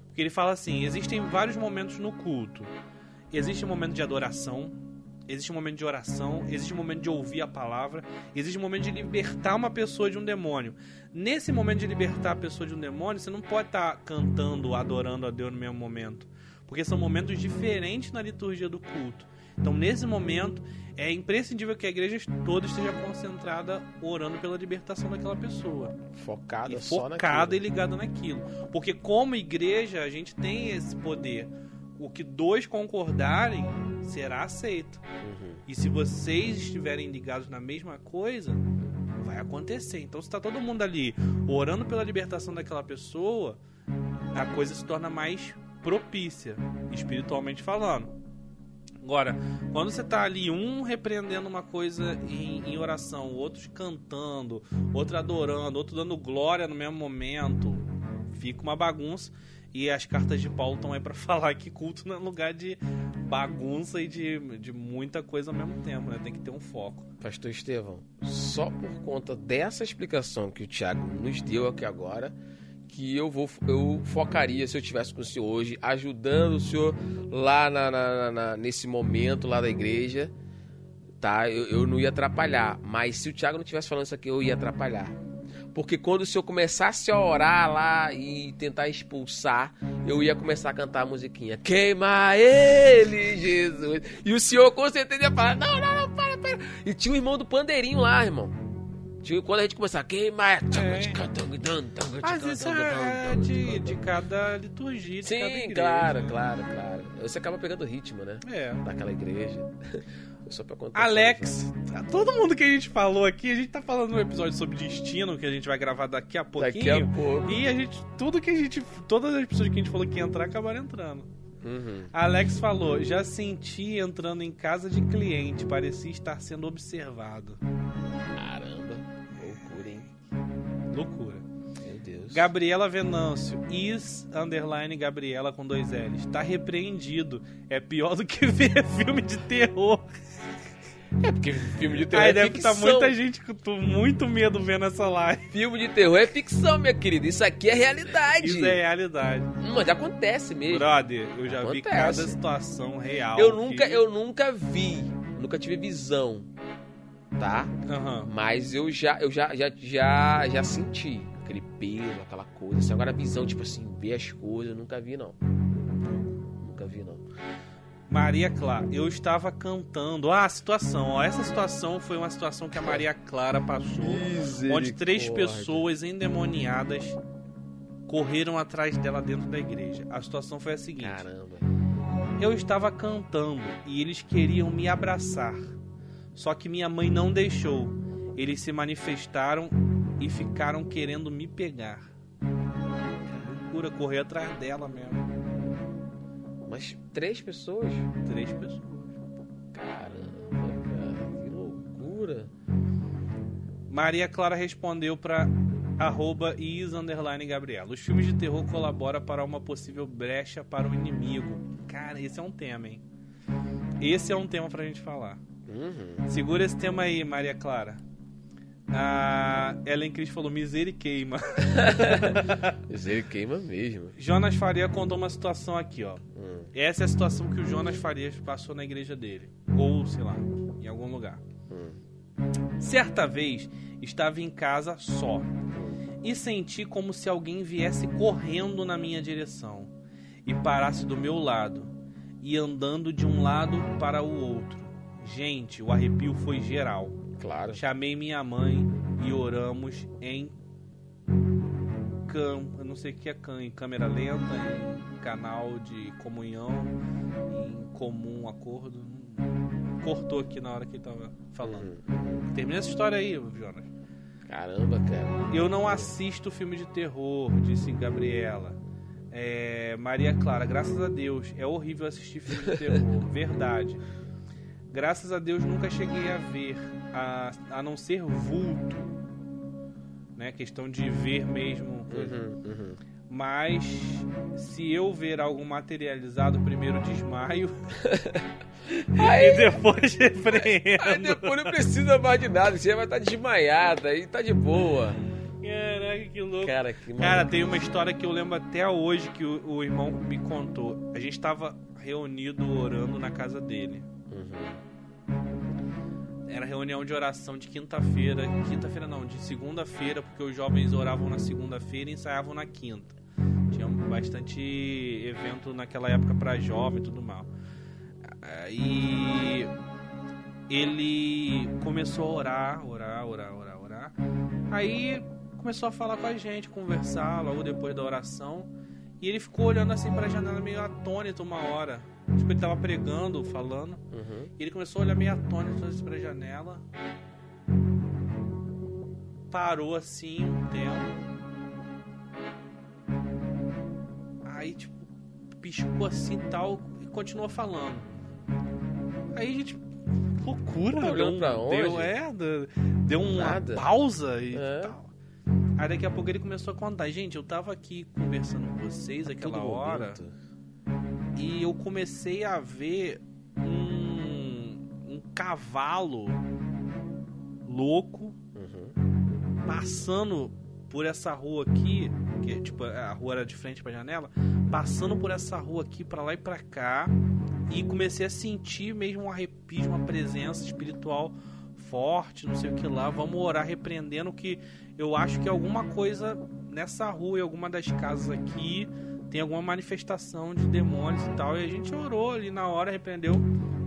Porque ele fala assim: existem vários momentos no culto. Existe um momento de adoração, existe um momento de oração, existe um momento de ouvir a palavra, existe um momento de libertar uma pessoa de um demônio. Nesse momento de libertar a pessoa de um demônio, você não pode estar cantando, adorando a Deus no mesmo momento. Porque são momentos diferentes na liturgia do culto. Então, nesse momento, é imprescindível que a igreja toda esteja concentrada orando pela libertação daquela pessoa. Focada E só focada e ligada naquilo. Porque como igreja, a gente tem esse poder. O que dois concordarem será aceito. Uhum. E se vocês estiverem ligados na mesma coisa, acontecer. Então, se está todo mundo ali orando pela libertação daquela pessoa, a coisa se torna mais propícia, espiritualmente falando. Agora, quando você tá ali, um repreendendo uma coisa em, em oração, outros cantando, outro adorando, outro dando glória no mesmo momento, fica uma bagunça. E as cartas de Paulo estão aí para falar que culto não é lugar de bagunça e de, de muita coisa ao mesmo tempo, né? Tem que ter um foco. Pastor Estevão, só por conta dessa explicação que o Thiago nos deu aqui agora, que eu vou eu focaria se eu tivesse com o senhor hoje, ajudando o senhor lá na, na- na- nesse momento lá da igreja, tá? Eu, eu não ia atrapalhar, mas se o Thiago não tivesse falando isso aqui, eu ia atrapalhar. Porque quando o senhor começasse a orar lá e tentar expulsar, eu ia começar a cantar a musiquinha. Queima ele, Jesus. E o senhor com certeza ia falar: Não, não, não, para, para. E tinha o irmão do pandeirinho lá, irmão. Tinha, quando a gente começar a queimar. Mas isso é de, de cada liturgia, de cada Sim, igreja. claro, claro, claro. Você acaba pegando o ritmo, né? É. Daquela igreja. Só pra contar. Alex, todo mundo que a gente falou aqui, a gente tá falando no episódio sobre destino, que a gente vai gravar daqui a pouquinho. Daqui a pouco. E a gente, tudo que a gente, todas as pessoas que a gente falou que ia entrar, acabaram entrando. Uhum. Alex falou, já senti entrando em casa de cliente, parecia estar sendo observado. Caramba, loucura, hein? Loucura. Gabriela Venâncio, is, underline Gabriela com dois L's. Tá repreendido. É pior do que ver filme de terror. É porque filme de terror Aí é deve ficção. estar muita gente com muito medo vendo essa live. Filme de terror é ficção, minha querida. Isso aqui é realidade. Isso é realidade. Hum, Mas acontece mesmo. Brother, eu já vi Acontece. cada situação real. eu nunca, que- eu nunca vi, nunca tive visão, tá? Aham. Mas eu já, eu já, já, já, já senti aquele peso, aquela coisa. Assim, agora a visão, tipo assim, ver as coisas, eu nunca vi não. Nunca vi não. Maria Clara, eu estava cantando. Ah, a situação. Ó, essa situação foi uma situação que a Maria Clara passou. Onde três pessoas endemoniadas correram atrás dela dentro da igreja. A situação foi a seguinte: Caramba. eu estava cantando e eles queriam me abraçar. Só que minha mãe não deixou. Eles se manifestaram e ficaram querendo me pegar. Loucura, correr atrás dela mesmo. Mas três pessoas? Três pessoas. Caramba, cara, que loucura. Maria Clara respondeu para arroba is Gabriela. Os filmes de terror colaboram para uma possível brecha para o inimigo. Cara, esse é um tema, hein? Esse é um tema pra gente falar. Uhum. Segura esse tema aí, Maria Clara. A Ellen Cris falou miséria e queima. Ele queima mesmo. Jonas Faria contou uma situação aqui, ó. Hum. Essa é a situação que o Jonas Farias passou na igreja dele. Ou, sei lá, em algum lugar. Hum. Certa vez, estava em casa só e senti como se alguém viesse correndo na minha direção e parasse do meu lado e andando de um lado para o outro. Gente, o arrepio foi geral. Claro. Chamei minha mãe e oramos em cam, eu não sei o que é cam, em câmera lenta, em canal de comunhão, em comum acordo. Cortou aqui na hora que ele tava falando. Uhum. Termina essa história aí, Jonas. Caramba, cara. Eu não assisto filme de terror, disse Gabriela. É, Maria Clara, graças a Deus, é horrível assistir filme de terror, verdade. Graças a Deus nunca cheguei a ver, a, a não ser vulto, né? Questão de ver mesmo. Uhum, uhum. Mas se eu ver algo materializado, primeiro desmaio e depois Aí repreendo. depois não precisa mais de nada, você vai estar desmaiada aí tá de boa. Caraca, que louco. Cara, que Cara, tem uma história que eu lembro até hoje que o, o irmão me contou. A gente tava reunido orando na casa dele. Era reunião de oração de quinta-feira. Quinta-feira não, de segunda-feira, porque os jovens oravam na segunda-feira e ensaiavam na quinta. Tinha bastante evento naquela época pra jovem e tudo mal. E ele começou a orar, orar, orar, orar, orar. Aí começou a falar com a gente, conversar logo depois da oração. E ele ficou olhando assim pra janela meio atônito uma hora. Tipo, ele tava pregando, falando. Uhum. E ele começou a olhar meio atônito assim pra janela. Parou assim um tempo. Aí, tipo, piscou assim e tal e continuou falando. Aí a gente. Loucura, Tá deu, um, pra onde? deu, é, deu- uma Nada. pausa e É. tal. Aí daqui a pouco ele começou a contar, gente, eu tava aqui conversando com vocês aquela hora momento. E eu comecei a ver um, um cavalo louco Uhum. passando por essa rua aqui, que tipo a rua era de frente pra janela, passando por essa rua aqui pra lá e pra cá e comecei a sentir mesmo um arrepio, uma presença espiritual forte, não sei o que lá. Vamos orar repreendendo que eu acho que alguma coisa nessa rua e alguma das casas aqui tem alguma manifestação de demônios e tal. E a gente orou ali na hora, repreendeu.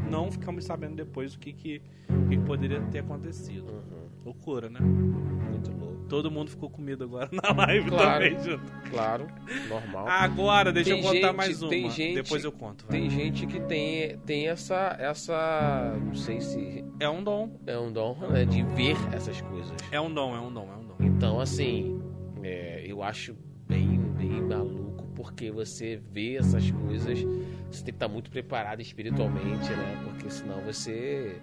Não ficamos sabendo depois o que, que, que poderia ter acontecido. Uhum. Loucura, né? Muito louco. Todo mundo ficou com medo agora na live Claro. também, junto. Claro, normal. Agora, deixa Tem eu contar gente- mais uma. tem gente- Depois eu conto. vai. Tem gente que tem, tem essa, essa. Não sei se É um dom. é um dom, né? De ver essas coisas. É um dom, é um dom, é um dom. Então, assim, é, eu acho bem, bem maluco, porque você vê essas coisas, você tem que estar muito preparado espiritualmente, né? Porque senão você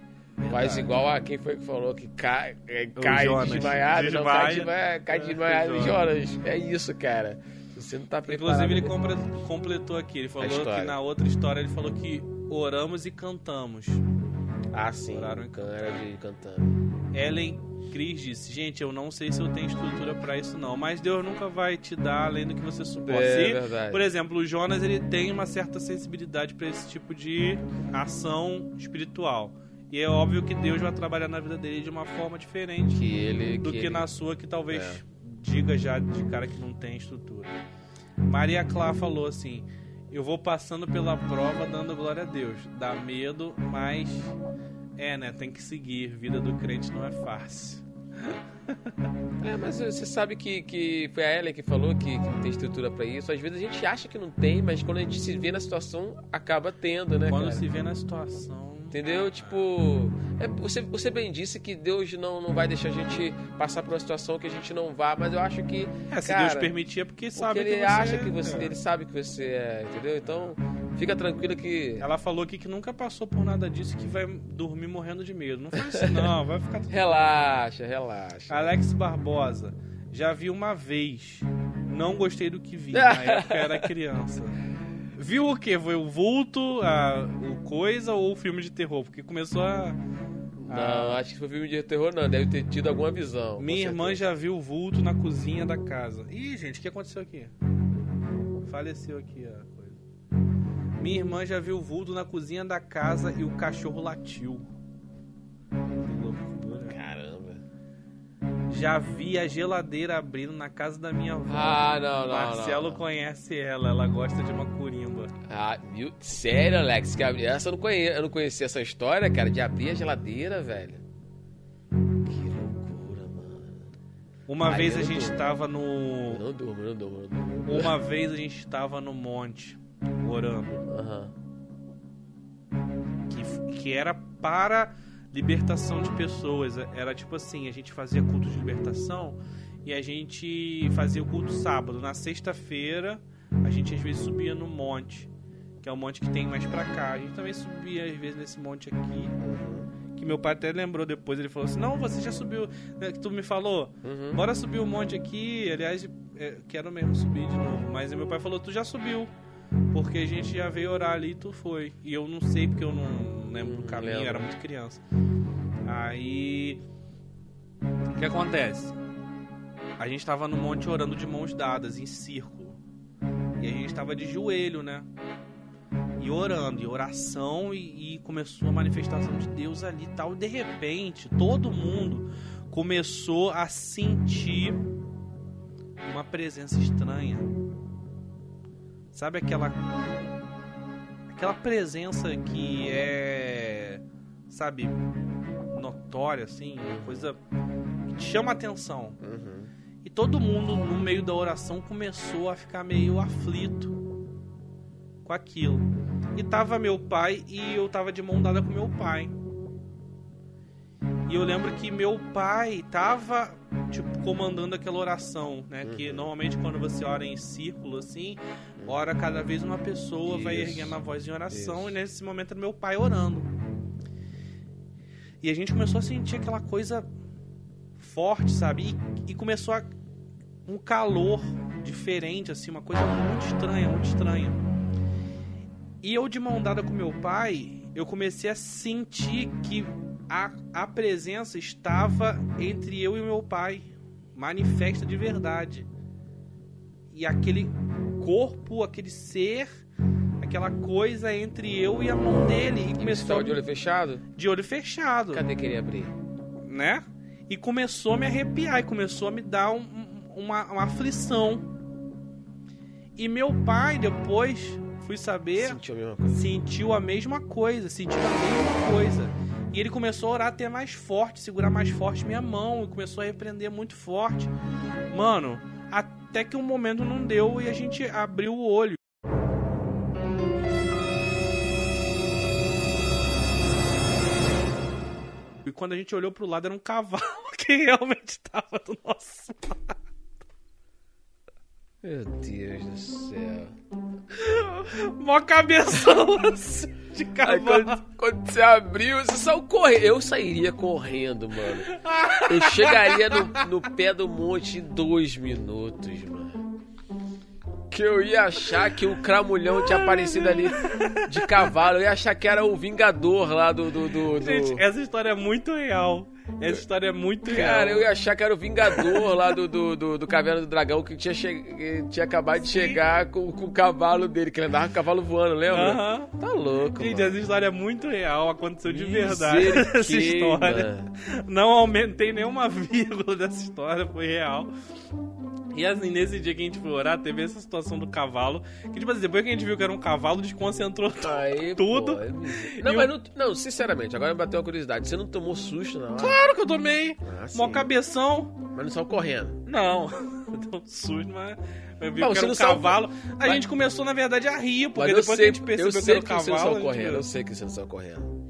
faz igual a quem foi que falou que cai, é, cai desmaiado, não Desmaia. cai, desmaia, cai É, desmaiado, Jonas. Jonas. É isso, cara. Você não tá preparado. Inclusive, ele completou aqui. Ele falou que na outra história ele falou que oramos e cantamos. Ah, sim, Oraram e cantando. Ellen Cris disse: Gente, eu não sei se eu tenho estrutura pra isso, não. Mas Deus nunca vai te dar além do que você suporta. É Se, verdade. por exemplo, o Jonas ele tem uma certa sensibilidade pra esse tipo de ação espiritual. E é óbvio que Deus vai trabalhar na vida dele de uma forma diferente Que ele. do que, ele- na sua, que talvez É. diga já de cara que não tem estrutura. Maria Clá falou assim: Eu vou passando pela prova dando glória a Deus. Dá medo, mas é, né? Tem que seguir. Vida do crente não é fácil. É, mas você sabe que, que foi a Ellen que falou que, que não tem estrutura pra isso. Às vezes a gente acha que não tem, mas quando a gente se vê na situação, acaba tendo, né, Quando cara? se vê na situação. Entendeu? Tipo, é, você, você bem disse que Deus não, não vai deixar a gente passar por uma situação que a gente não vá, mas eu acho que. É, se cara, Deus permitir é porque porque sabe ele que você acha que você. é. Ele sabe que você é, entendeu? Então, fica tranquilo que. Ela falou aqui que nunca passou por nada disso e que vai dormir morrendo de medo. Não faz isso, não. Vai ficar tudo Relaxa, relaxa. Alex Barbosa, já vi uma vez. Não gostei do que vi. Na época era criança. Viu o quê? Foi o vulto, a, o coisa ou o filme de terror? Porque começou a. Não, acho que foi filme de terror, não. Deve ter tido alguma visão. Minha irmã já viu o vulto na cozinha da casa. Ih, gente, o que aconteceu aqui? Faleceu aqui coisa. Minha irmã já viu o vulto na cozinha da casa e o cachorro latiu. Que loucura. Caramba. Já vi a geladeira abrindo na casa da minha avó. Ah, não, não. Marcelo não, não. conhece ela, ela gosta de uma curimba. Ah, viu? Sério, Alex? Essa eu não, conhe... eu não conhecia essa história, cara, de abrir a geladeira, velho. Que loucura, mano. Uma vez eu a gente estava Eu no. não durmo, não durmo, não durmo. Uma vez a gente estava no monte orando. Aham. que, que era para libertação de pessoas. Era tipo assim, a gente fazia culto de libertação e a gente fazia o culto sábado. Na sexta-feira, a gente às vezes subia no monte. que é o monte que tem mais pra cá. A gente também subia às vezes nesse monte aqui. Que meu pai até lembrou depois, ele falou assim, não, você já subiu, né, que tu me falou, Uhum. bora subir um monte aqui, aliás, é, quero mesmo subir de novo, mas meu pai falou, tu já subiu, porque a gente já veio orar ali e tu foi, e eu não sei porque eu não lembro do caminho, lembro. era muito criança. Aí, o que acontece? A gente tava no monte orando de mãos dadas, em círculo, e a gente tava de joelho, né? e orando, e oração, e, e começou a manifestação de Deus ali e tal. E de repente, todo mundo começou a sentir uma presença estranha. Sabe aquela. Aquela presença que é. Sabe? Notória, assim, uma coisa que te chama a atenção. Uhum. E todo mundo, no meio da oração, começou a ficar meio aflito com aquilo. E tava meu pai e eu tava de mão dada com meu pai. E eu lembro que meu pai tava, tipo, comandando aquela oração, né? Que normalmente quando você ora em círculo, assim, ora cada vez uma pessoa, vai Isso. erguendo a voz em oração, Isso. e nesse momento era meu pai orando. E a gente começou a sentir aquela coisa forte, sabe? E, e começou a um calor diferente, assim, uma coisa muito estranha, muito estranha. E eu de mão dada com meu pai, eu comecei a sentir que a, a presença estava entre eu e meu pai, manifesta de verdade. E aquele corpo, aquele ser, aquela coisa entre eu e a mão dele. E E você começou de olho fechado? de olho fechado Cadê que ele abrir? né? E começou a me arrepiar e começou a me dar um- uma, uma aflição. E meu pai, depois, fui saber, Sentiu a mesma coisa? sentiu a mesma coisa, sentiu a mesma coisa. E ele começou a orar até mais forte, segurar mais forte minha mão, e começou a repreender muito forte. Mano, até que um momento não deu e a gente abriu o olho. E quando a gente olhou pro lado, era um cavalo que realmente tava do nosso lado. Meu Deus do céu. Mó cabeção assim, de Aí cavalo. quando, quando você abriu, você saiu correndo. Eu sairia correndo, mano. Eu chegaria no, no pé do monte em dois minutos, mano. Que eu ia achar que o cramulhão tinha aparecido ali de cavalo. Eu ia achar que era o Vingador lá do. do, do- do- Gente, essa história é muito real. Essa história é muito real. Cara, eu ia achar que era o Vingador lá do, do, do, do Caverna do Dragão que tinha, che... que tinha acabado de Sim. chegar com, com o cavalo dele, que ele andava com o cavalo voando, lembra? Aham. Tá louco, Gente, mano. essa história é muito real, aconteceu de verdade essa história. Não aumentei nenhuma vírgula dessa história, foi real. E assim, nesse dia que a gente foi orar, teve essa situação do cavalo. Que, tipo assim, depois que a gente viu que era um cavalo, desconcentrou tudo. Aí, Tudo. pô, é não, mas não, não, sinceramente, agora me bateu uma curiosidade. Você não tomou susto na hora? Claro que eu tomei. Ah, Mó cabeção. Mas não saiu correndo. Não. Deu um susto, mas. Eu vi Não, que era um não saiu- cavalo. A gente começou, na verdade, a rir, porque eu depois que a sei, gente percebeu eu que sei era um que você não cavalo. saiu gente correndo. Eu sei que você não saiu correndo.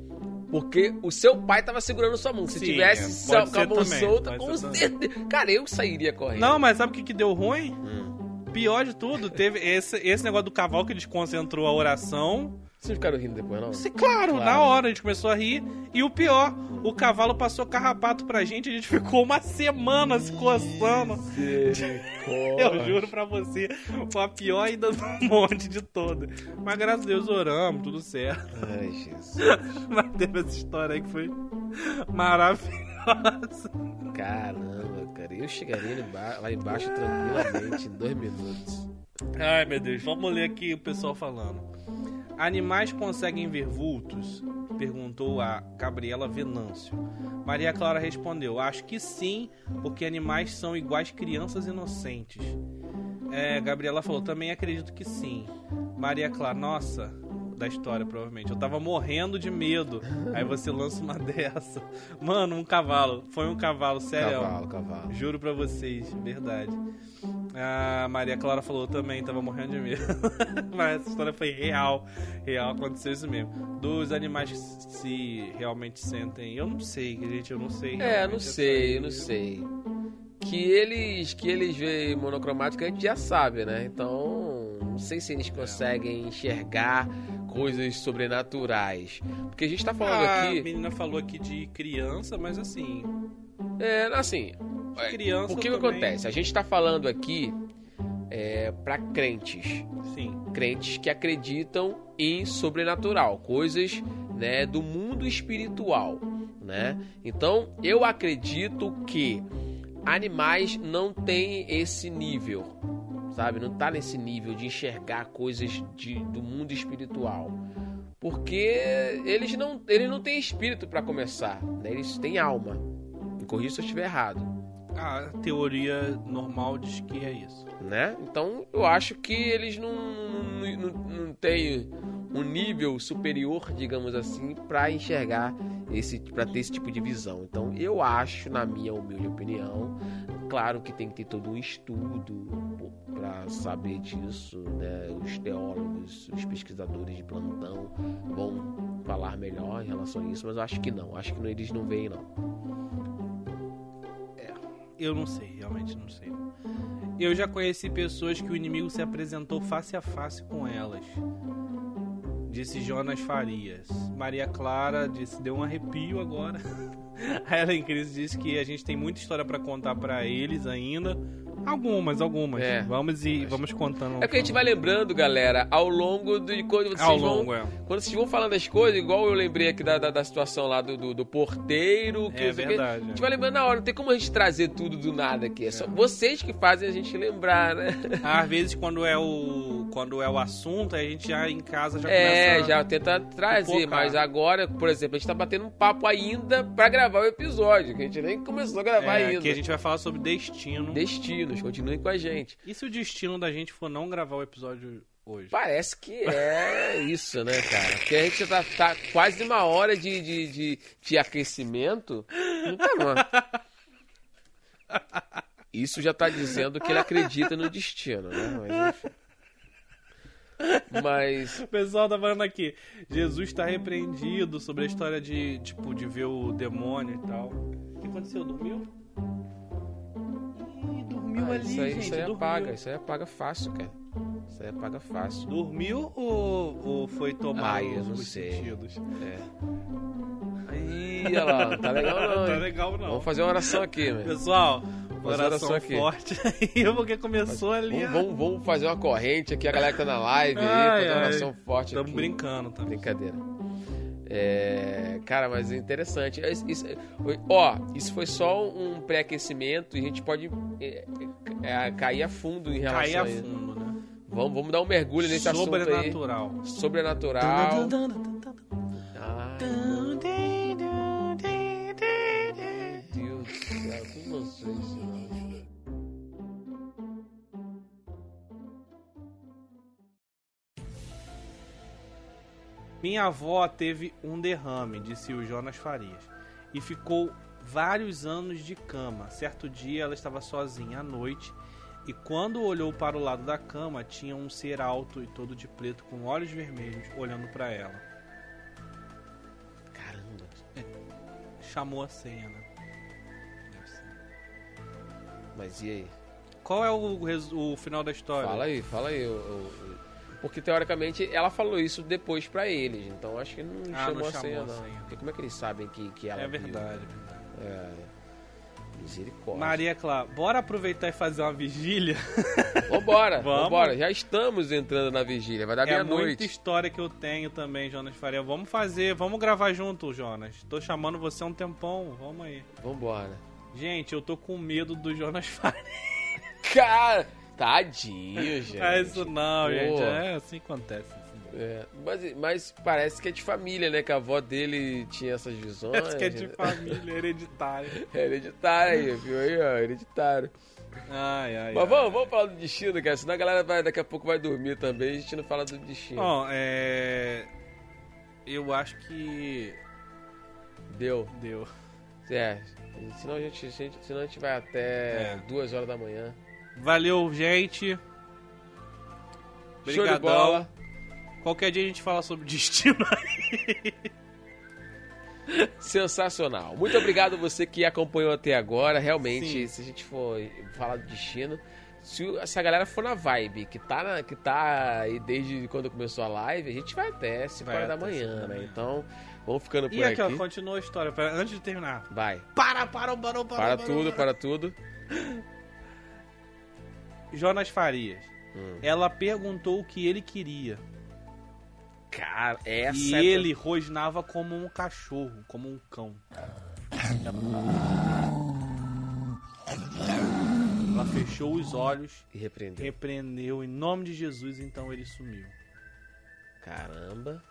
Porque o seu pai tava segurando sua mão. Se Sim, tivesse é, com a mão também, solta, com também. certeza. Cara, eu sairia correndo. Não, mas sabe o que, que deu ruim? Hum. Pior de tudo, teve esse, esse negócio do cavalo que desconcentrou a oração. Vocês ficaram rindo depois, não? Sim, claro, Claro. na hora a gente começou a rir. E o pior, o cavalo passou carrapato pra gente, a gente ficou uma semana se coçando. Eu juro pra você, foi a pior ainda do monte de todo. Mas graças a Deus oramos, tudo certo. Ai, Jesus. Mas teve essa história aí que foi maravilhosa. Caramba, cara. Eu chegaria lá embaixo tranquilamente em dois minutos. Ai, meu Deus. Vamos ler aqui o pessoal falando. Animais conseguem ver vultos? Perguntou a Gabriela Venâncio. Maria Clara respondeu: Acho que sim, porque animais são iguais crianças inocentes. É, Gabriela falou: Também acredito que sim. Maria Clara, nossa, da história provavelmente. Eu tava morrendo de medo. Aí você lança uma dessa. Mano, um cavalo. Foi um cavalo, sério. Cavalo, cavalo. Juro pra vocês, verdade. A Maria Clara falou também, tava morrendo de medo. Mas essa história foi real. Real, aconteceu isso mesmo. Dos animais que se realmente sentem. Eu não sei, gente, eu não sei. É, realmente não sei, eu não sei. Que eles, que eles veem monocromático a gente já sabe, né? Então, Não sei se eles conseguem enxergar coisas sobrenaturais. Porque a gente tá falando Ah, A aqui. menina falou aqui de criança, mas assim, É, assim. de criança O que, que também- acontece? A gente tá falando aqui é, para crentes. Sim. crentes que acreditam em sobrenatural, coisas né, do mundo espiritual, né? Então eu acredito que animais não têm esse nível, sabe? Não tá nesse nível de enxergar coisas de, do mundo espiritual, porque eles não eles não têm espírito para começar, né? Eles têm alma. Me corrija se eu estiver errado A teoria normal diz que é isso. né? Então eu acho que eles não, não, não, não têm um nível superior, digamos assim, para enxergar esse, para ter esse tipo de visão. Então eu acho, na minha humilde opinião, claro que tem que ter todo um estudo para saber disso, né? Os teólogos, os pesquisadores de plantão vão falar melhor em relação a isso, mas eu acho que não, acho que eles não veem não. Eu não sei, realmente não sei. Eu já conheci pessoas que o inimigo se apresentou face a face com elas. Disse Jonas Farias. Maria Clara disse, deu um arrepio agora. A Ellen Cris disse que a gente tem muita história pra contar pra eles ainda. Algumas, algumas. É. Vamos e vamos contando. É que a gente vai lembrando, galera, ao longo de quando vocês ao vão longo, é. Quando vocês vão falando as coisas, igual eu lembrei aqui da, da, da situação lá do, do, do porteiro, que É verdade, a gente é. vai lembrando na hora, não tem como a gente trazer tudo do nada aqui. É só vocês que fazem a gente lembrar, né? Às vezes quando é o quando é o assunto, a gente já em casa já É, já tenta trazer, mas agora, por exemplo, a gente tá batendo um papo ainda pra gravar o episódio, que a gente nem começou a gravar é, ainda. que a gente vai falar sobre destino. Destinos, continuem com a gente. E se o destino da gente for não gravar o episódio hoje? Parece que é isso, né, cara? Porque a gente tá, tá quase uma hora de, de, de, de aquecimento. Não tá. Isso já tá dizendo que ele acredita no destino, né? Mas, enfim. Mas O pessoal tá falando aqui, Jesus está repreendido sobre a história de, tipo, de ver o demônio e tal. O que aconteceu? Dormiu? Ih, dormiu ah, ali, isso aí, gente. isso aí dormiu. apaga, isso aí apaga fácil, cara. Isso aí apaga fácil. Dormiu ou, ou foi tomar eu os, não sei. sentidos? É. Ih, olha lá, não tá legal não. tá legal não. Vamos fazer uma oração aqui, velho. Pessoal, Fazer oração oração aqui. forte aí, porque começou ali. Vamos, vamos, vamos fazer uma corrente aqui, a galera que tá na live aí, Ai, fazer uma oração forte Estamos aqui. brincando, tá? Brincadeira. É, cara, mas é interessante. Isso- isso- ó, isso foi só um pré-aquecimento e a gente pode é, é, cair a fundo em relação Cair a a isso. fundo, né? Vamos, vamos dar um mergulho nesse assunto aí. Sobrenatural. Sobrenatural. Ai, Minha avó teve um derrame, disse o Jonas Farias, e ficou vários anos de cama. Certo dia ela estava sozinha à noite e quando olhou para o lado da cama tinha um ser alto e todo de preto com olhos vermelhos olhando para ela. Caramba. Chamou a senha, né? Mas e aí? Qual é o, o final da história? Fala aí, fala aí. o- Porque teoricamente ela falou isso depois pra eles, então acho que não Ah, chamou não a senha, chamou a não. senha. Porque como é que eles sabem que, que ela É viu? verdade, verdade. É. Misericórdia. Maria Clara, bora aproveitar e fazer uma vigília? Vambora, Vamos. vambora. Já estamos entrando na vigília. Vai dar É muita meia-noite. história que eu tenho também, Jonas Faria. Vamos fazer, vamos gravar junto, Jonas. Tô chamando você há um tempão, vamos aí. Vambora. Gente, eu tô com medo do Jonas Faria. Cara, tadinho, gente. É isso não, Pô. gente. É assim que acontece. assim. É, mas, mas parece que é de família, né? Que a avó dele tinha essas visões. Parece que é de família hereditária. É hereditário aí, viu aí, ó, hereditário. Ai, ai, Mas ai. vamos, vamos falar do destino, cara, senão a galera vai, daqui a pouco vai dormir também, a gente não fala do destino. Bom, é... Eu acho que... Deu. Deu. É, senão a gente, se a gente- senão a gente vai até É. duas horas da manhã. Valeu, gente. Show de Obrigadão. bola. Qualquer dia a gente fala sobre destino. Sensacional. Muito obrigado você que acompanhou até agora. Realmente, Sim. se a gente for falar do destino, se essa galera for na vibe, que tá, na, que tá aí desde quando começou a live, a gente vai até 5 Vai horas da até manhã, da né? Então, vamos ficando por E aqui, aqui. ó, continua a história. Antes de terminar. Vai. Para, para, para, para. Para tudo, para tudo. Jonas Farias. Hum. Ela perguntou o que ele queria. Cara, essa e é ele rosnava como um cachorro, como um cão. Ela fechou os olhos, E repreendeu. repreendeu em nome de Jesus, então ele sumiu. Caramba.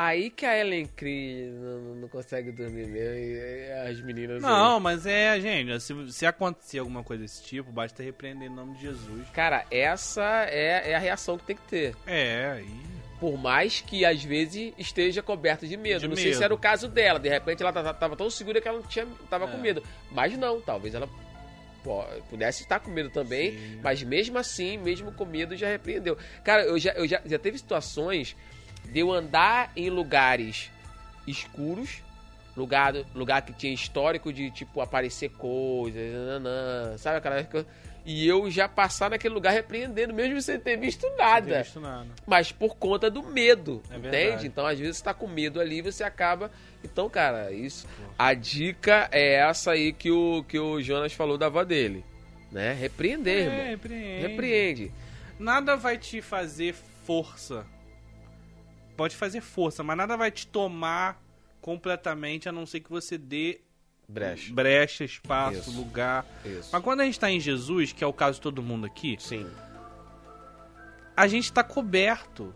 Aí que a Ellen Cree não, não consegue dormir mesmo e as meninas. aí. Não, mas é, gente, se, se acontecer alguma coisa desse tipo, basta repreender em nome de Jesus. Cara, essa é, é a reação que tem que ter. É, e Por mais que às vezes esteja coberta de medo. De não sei medo. se era o caso dela. De repente ela tava, tão segura que ela não tinha, tava com É. medo. Mas não, talvez ela pudesse estar com medo também. Sim. Mas mesmo assim, mesmo com medo, já repreendeu. Cara, eu já, eu já, já teve situações de eu andar em lugares escuros. Lugar, lugar que tinha histórico de, tipo, aparecer coisas, nananã, sabe aquela coisa? E eu já passar naquele lugar repreendendo, mesmo sem ter visto nada visto nada. mas por conta do medo, É entende? verdade. Então, às vezes, você tá com medo ali, você acaba. Então, cara, isso. A dica é essa aí que o, que o Jonas falou da avó dele. Né? Repreender, É, irmão. repreende. Repreende. Nada vai te fazer força. Pode fazer força, mas nada vai te tomar completamente, a não ser que você dê Brecha. brecha, espaço, Isso. lugar. Isso. Mas quando a gente tá em Jesus, que é o caso de todo mundo aqui, Sim. a gente tá coberto.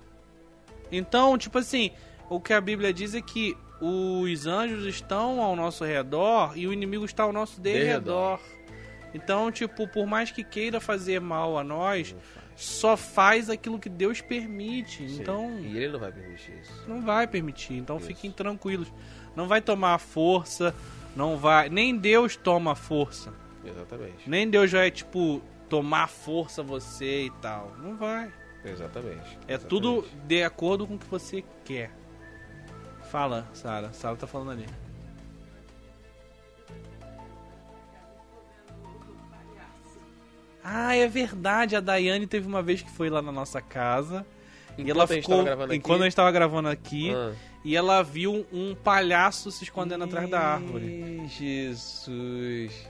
Então, tipo assim, o que a Bíblia diz é que os anjos estão ao nosso redor e o inimigo está ao nosso derredor. Então, tipo, por mais que queira fazer mal a nós, só faz aquilo que Deus permite. Sim. Então, E ele não vai permitir isso. não vai permitir. Então, Isso. fiquem tranquilos. Não vai tomar força, não vai, nem Deus toma força. Exatamente. Nem Deus vai tipo tomar força você e tal. Não vai. Exatamente. É Exatamente. tudo de acordo com o que você quer. Fala, Sara. Sara tá falando ali. Ah, é verdade. A Daiane teve uma vez que foi lá na nossa casa. e Enquanto ela a gente ficou. enquanto a gente tava gravando aqui. Ah. E ela viu um palhaço se escondendo atrás da árvore. Ih, Jesus.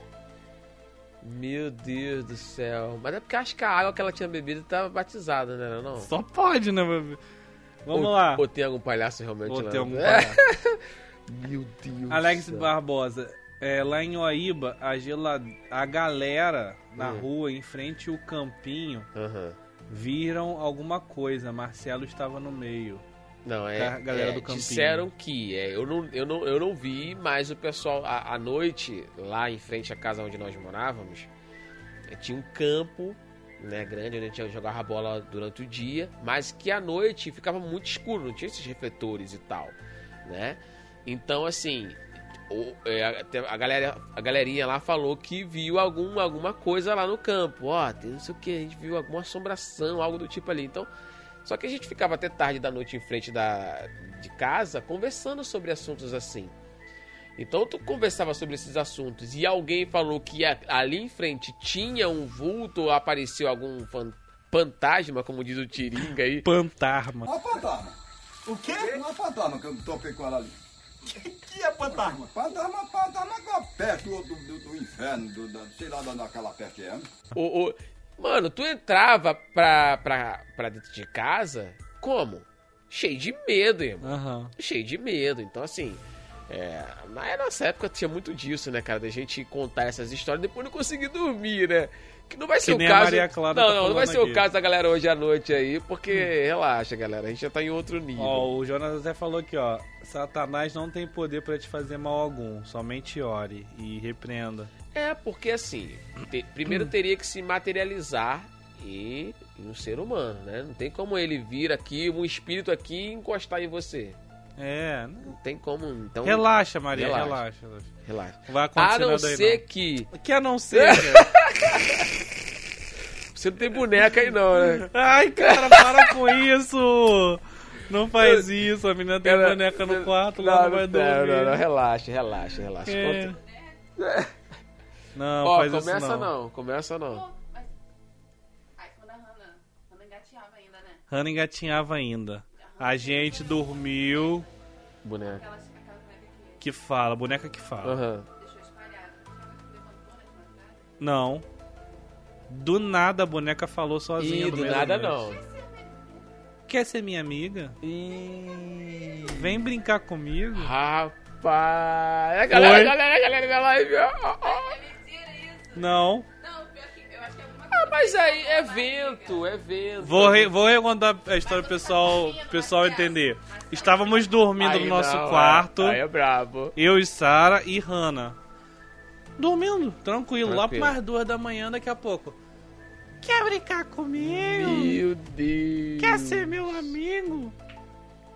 Meu Deus do céu. Mas é porque acho que a água que ela tinha bebido estava batizada, né? Não? Só pode, né, bebê? Vamos ou, lá. Ou tem algum palhaço realmente Ou lá? tem algum É. palhaço. Meu Deus. Alex do céu. Barbosa, é, lá em Oaíba, a, gela... a galera na Hum. rua, em frente ao campinho, Aham. viram alguma coisa. Marcelo estava no meio. Não, é. Ca- galera é, do campinho. Disseram que. É, eu, não, eu, não, eu não vi, mas o pessoal, à, noite, lá em frente à casa onde nós morávamos, é, tinha um campo né, grande onde a gente jogava bola durante o dia, mas que à noite ficava muito escuro, não tinha esses refletores e tal, né? Então, assim, a, galera, a galerinha lá falou que viu algum, alguma coisa lá no campo. Ó, tem não sei o que, a gente viu alguma assombração, algo do tipo ali. Então, só que a gente ficava até tarde da noite em frente da, de casa conversando sobre assuntos assim. Então tu conversava sobre esses assuntos e alguém falou que a- ali em frente tinha um vulto ou apareceu algum fan- fantasma, como diz o Tiringa aí. Pantarma. Uma fantasma. O quê? Uma fantasma que eu topei com ela ali. que é fantasma? Fantasma, fantasma é uma peste do, do, do- inferno, do, da, sei lá da- daquela peste é. O, o- Mano, tu entrava pra, pra, pra dentro de casa como? Cheio de medo, irmão. Aham. cheio de medo. Então, assim, é, na nossa época tinha muito disso, né, cara? Da gente contar essas histórias e depois não conseguir dormir, né? Que não vai ser o caso. Não, tá não, não vai ser o aqui. caso da galera hoje à noite aí, porque relaxa, galera, a gente já tá em outro nível. Ó, o Jonas até falou aqui, ó. Satanás não tem poder pra te fazer mal algum. Somente ore e repreenda. É, porque assim, te- primeiro teria que se materializar em, em um ser humano, né? Não tem como ele vir aqui, um espírito aqui e encostar em você. É. Não tem como, então. Relaxa, Maria. Relaxa. Relaxa. relaxa. Não vai A acontecer não nada aí, ser não. que. Que a não ser. Você não tem boneca aí, não, né? Ai, cara, para com isso! Não faz isso, a menina tem Cara, boneca no quarto, lá não vai não, dormir. não, não, relaxa, relaxa, relaxa. É. Conta- Não, Ó, faz começa isso não. começa não. Pô, mas Hannah engatinhava ainda. A gente dormiu. Boneca. Aquela, aquela boneca que Que fala, boneca que fala. Madrugada. Não. Do nada a boneca falou sozinha. Ih, do nada não. Quer ser minha amiga? Ih. Vem brincar comigo. Rapaz. A galera, galera, galera da live. É. Não. Mas aí é vento, é vento. Vou, re, vou recontar a história pro pessoal, pessoal entender. Estávamos dormindo Aí no nosso não, quarto. Aí é brabo. Eu e Sara e Hannah. Dormindo, tranquilo, lá por Tranquilo. mais duas da manhã daqui a pouco. Quer brincar comigo? Meu Deus. Quer ser meu amigo?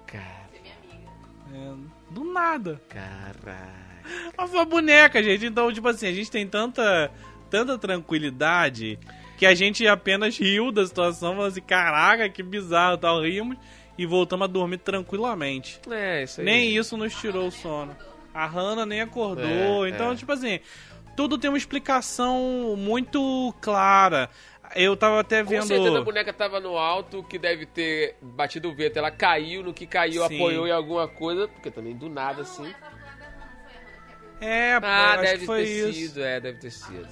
Cara, Ser minha amiga. É, do nada. caralho. Mas foi uma boneca, gente. Então, tipo assim, a gente tem tanta, tanta tranquilidade que a gente apenas riu da situação, falou assim, caraca, que bizarro, tal, rimos e voltamos a dormir tranquilamente. É, isso aí. Nem isso nos tirou o sono. A Hannah nem acordou. É, então, é. tipo assim, tudo tem uma explicação muito clara. Eu tava até Com vendo. certeza a boneca tava no alto, que deve ter batido o vento. Ela caiu, no que caiu, Sim. apoiou em alguma coisa, porque também do nada assim. É, Ah, deve ter isso. sido, é, deve ter sido.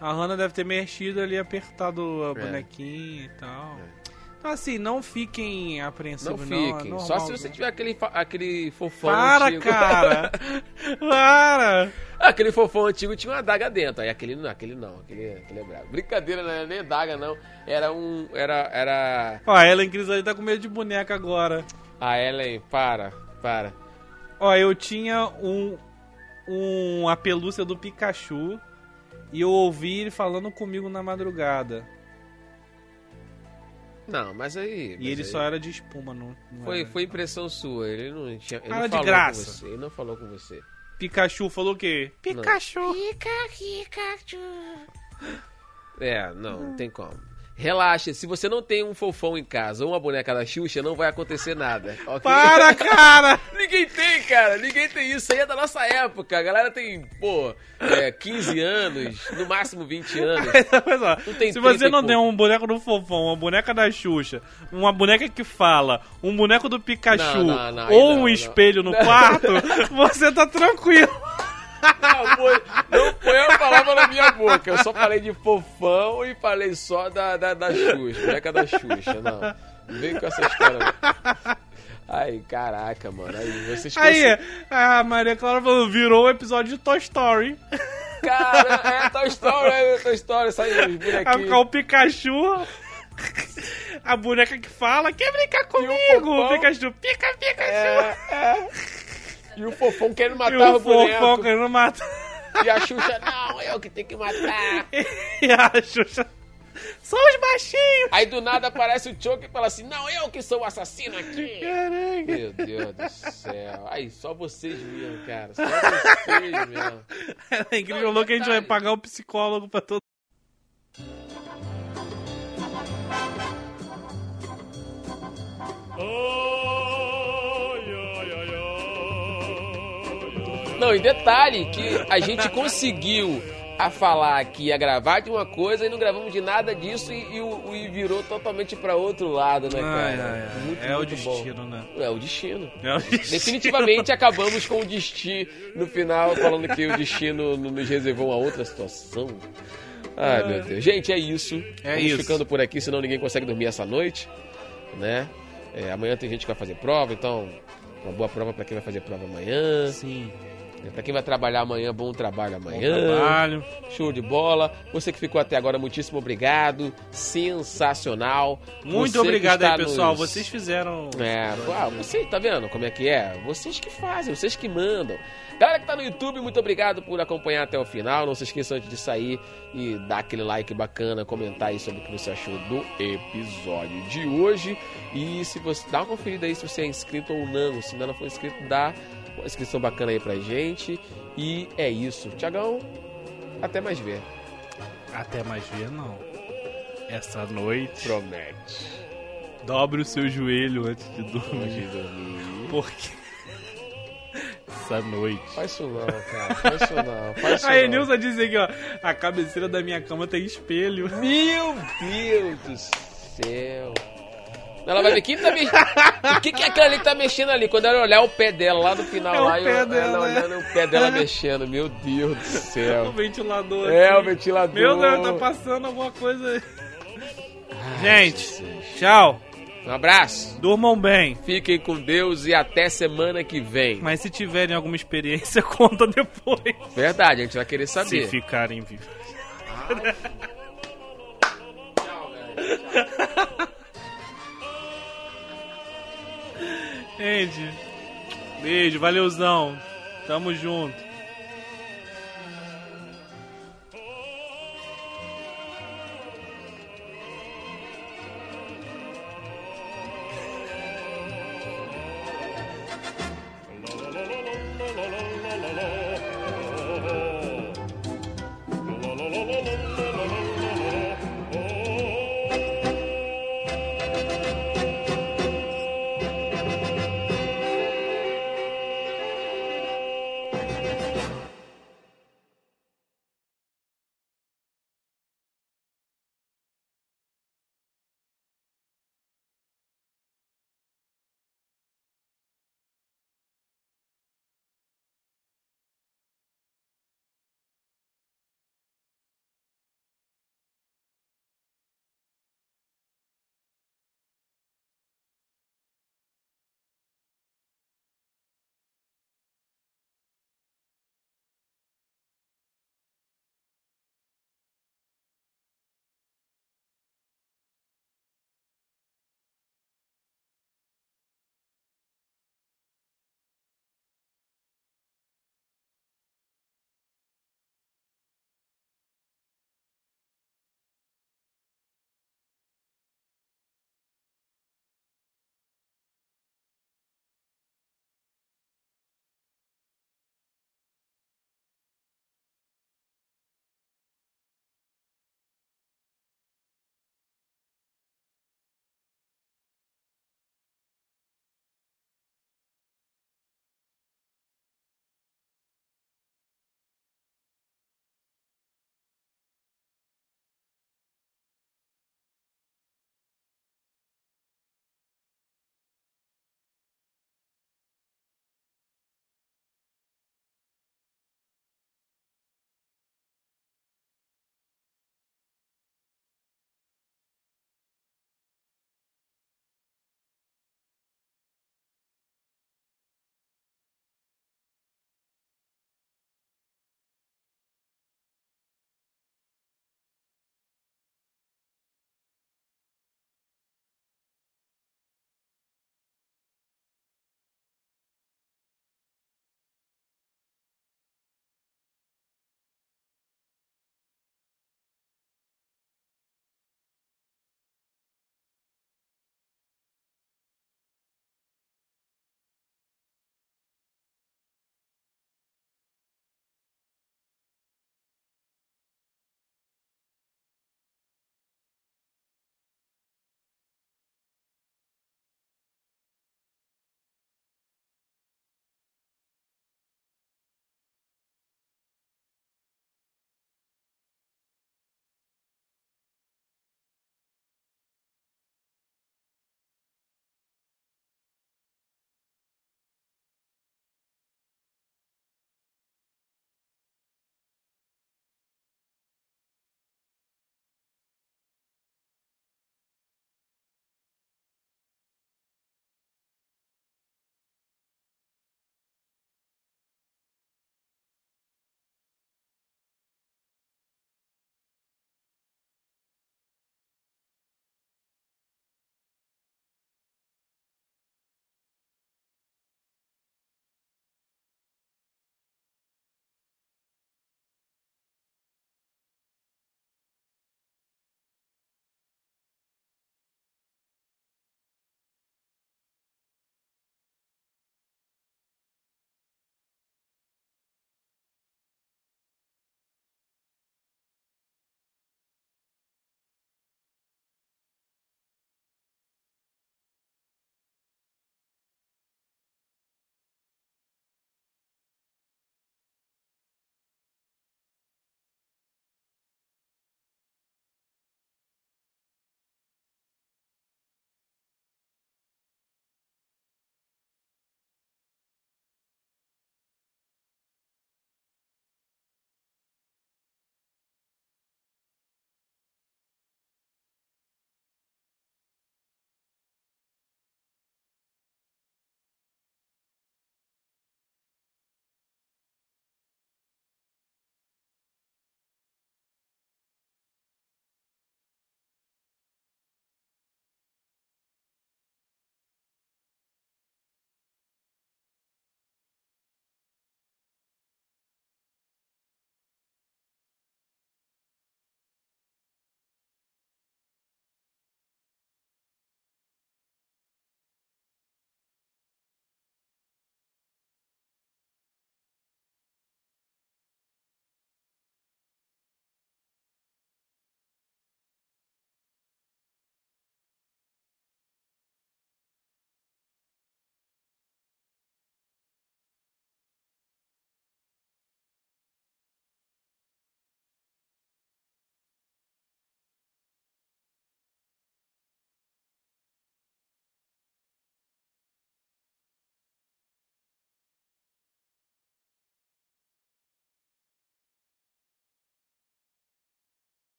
A Hannah deve ter mexido ali, apertado a É. bonequinha e tal. Então, assim, não fiquem Não apreensivos, não. é fiquem. normal, Só se você tiver aquele, aquele fofão Para, antigo. cara! Para! aquele fofão antigo tinha uma adaga dentro. Aí aquele não, aquele não, aquele, aquele é brabo. Brincadeira, não era nem adaga, não. Era um. Era. Era. Ó, a Ellen Cris ali tá com medo de boneca agora. A Ellen, para, para. Ó, eu tinha um, um a pelúcia do Pikachu e eu ouvi ele falando comigo na madrugada. Não, mas aí. E mas ele aí só era de espuma, não, não Foi, era. foi impressão sua, ele não tinha. Ele não de falou graça. com você. Ele não falou com você. Pikachu falou o quê? Pikachu. É, não, não tem como. Relaxa, se você não tem um fofão em casa ou uma boneca da Xuxa, não vai acontecer nada. ok? Para, cara! Ninguém tem, cara. Ninguém tem isso. Aí é da nossa época. A galera tem, pô, é, 15 anos, no máximo 20 anos. Mas, ó, se 30 você não tem um boneco do fofão, uma boneca da Xuxa, uma boneca que fala, um boneco do Pikachu Não, não, não, ou um espelho no quarto, você tá tranquilo. Não foi, não foi a palavra na minha boca. Eu só falei de fofão e falei só da, da, da Xuxa, boneca da Xuxa. Não, não vem com essa história. não. Ai, caraca, mano. Aí vocês Aí, a Maria Clara falou, virou o episódio de Toy Story. Cara, é Toy Story, é Toy Story, sai os bonequinhos. o Pikachu, a boneca que fala, quer brincar comigo? O Pikachu, pica, Pikachu. É, é. E o fofão querendo e matar o o fofão querendo matar. E a Xuxa, não, eu que tenho que matar. E a Xuxa, são os baixinhos. Aí do nada aparece o Choke e fala assim, não, eu que sou o assassino aqui. Caraca. Meu Deus do céu. Aí, só vocês mesmo, cara. Só vocês mesmo. É incrível, falou que a gente vai pagar o psicólogo pra todo Não, e detalhe que a gente conseguiu a falar que ia gravar de uma coisa e não gravamos de nada disso e, e o- e virou totalmente pra outro lado, né, cara? Ai, ai. Muito, é o muito bom. destino, né? É o destino. É o destino. Definitivamente acabamos com o destino no final, falando que o destino nos reservou uma outra situação. Ai, meu Deus. Gente, é isso. É Vamos isso. ficando por aqui, senão ninguém consegue dormir essa noite, né? É, amanhã tem gente que vai fazer prova, então uma boa prova pra quem vai fazer prova amanhã. Sim. Pra quem vai trabalhar amanhã, bom trabalho Bom amanhã. trabalho. Show de bola. Você que ficou até agora, muitíssimo obrigado. Sensacional. Muito Você obrigado aí, pessoal. nos- Vocês fizeram. é, ah, você tá vendo como é que é? Vocês que fazem, vocês que mandam. Galera que tá no YouTube, muito obrigado por acompanhar até o final. Não se esqueça antes de sair e dar aquele like bacana, comentar aí sobre o que você achou do episódio de hoje. E se você dá uma conferida aí se você é inscrito ou não. Se ainda não for inscrito, dá uma inscrição bacana aí pra gente. E é isso. Tiagão, até mais ver. Até mais ver, não. Essa noite, Promete. dobre o seu joelho antes de Antes dormir. de dormir. Porque. Essa noite. Faz isso não, cara. Faz isso não. Faz isso A. Enilson disse aqui, ó. A cabeceira da minha cama tem espelho. Meu Deus do céu. Ela vai ver quem tá mexendo. O que, que é aquela ali que tá mexendo ali? Quando ela olhar o pé dela lá no final, É o lá, pé eu, dela, ela né? olhando o pé dela mexendo. Meu Deus do O céu. ventilador. É, assim. o ventilador. Meu Deus, tá passando alguma coisa aí. Gente, tchau. Um abraço. Durmam bem. Fiquem com Deus e até semana que vem. Mas se tiverem alguma experiência, conta depois. Verdade, a gente vai querer Se saber. ficarem vivos. Gente, beijo, valeuzão. Tamo junto.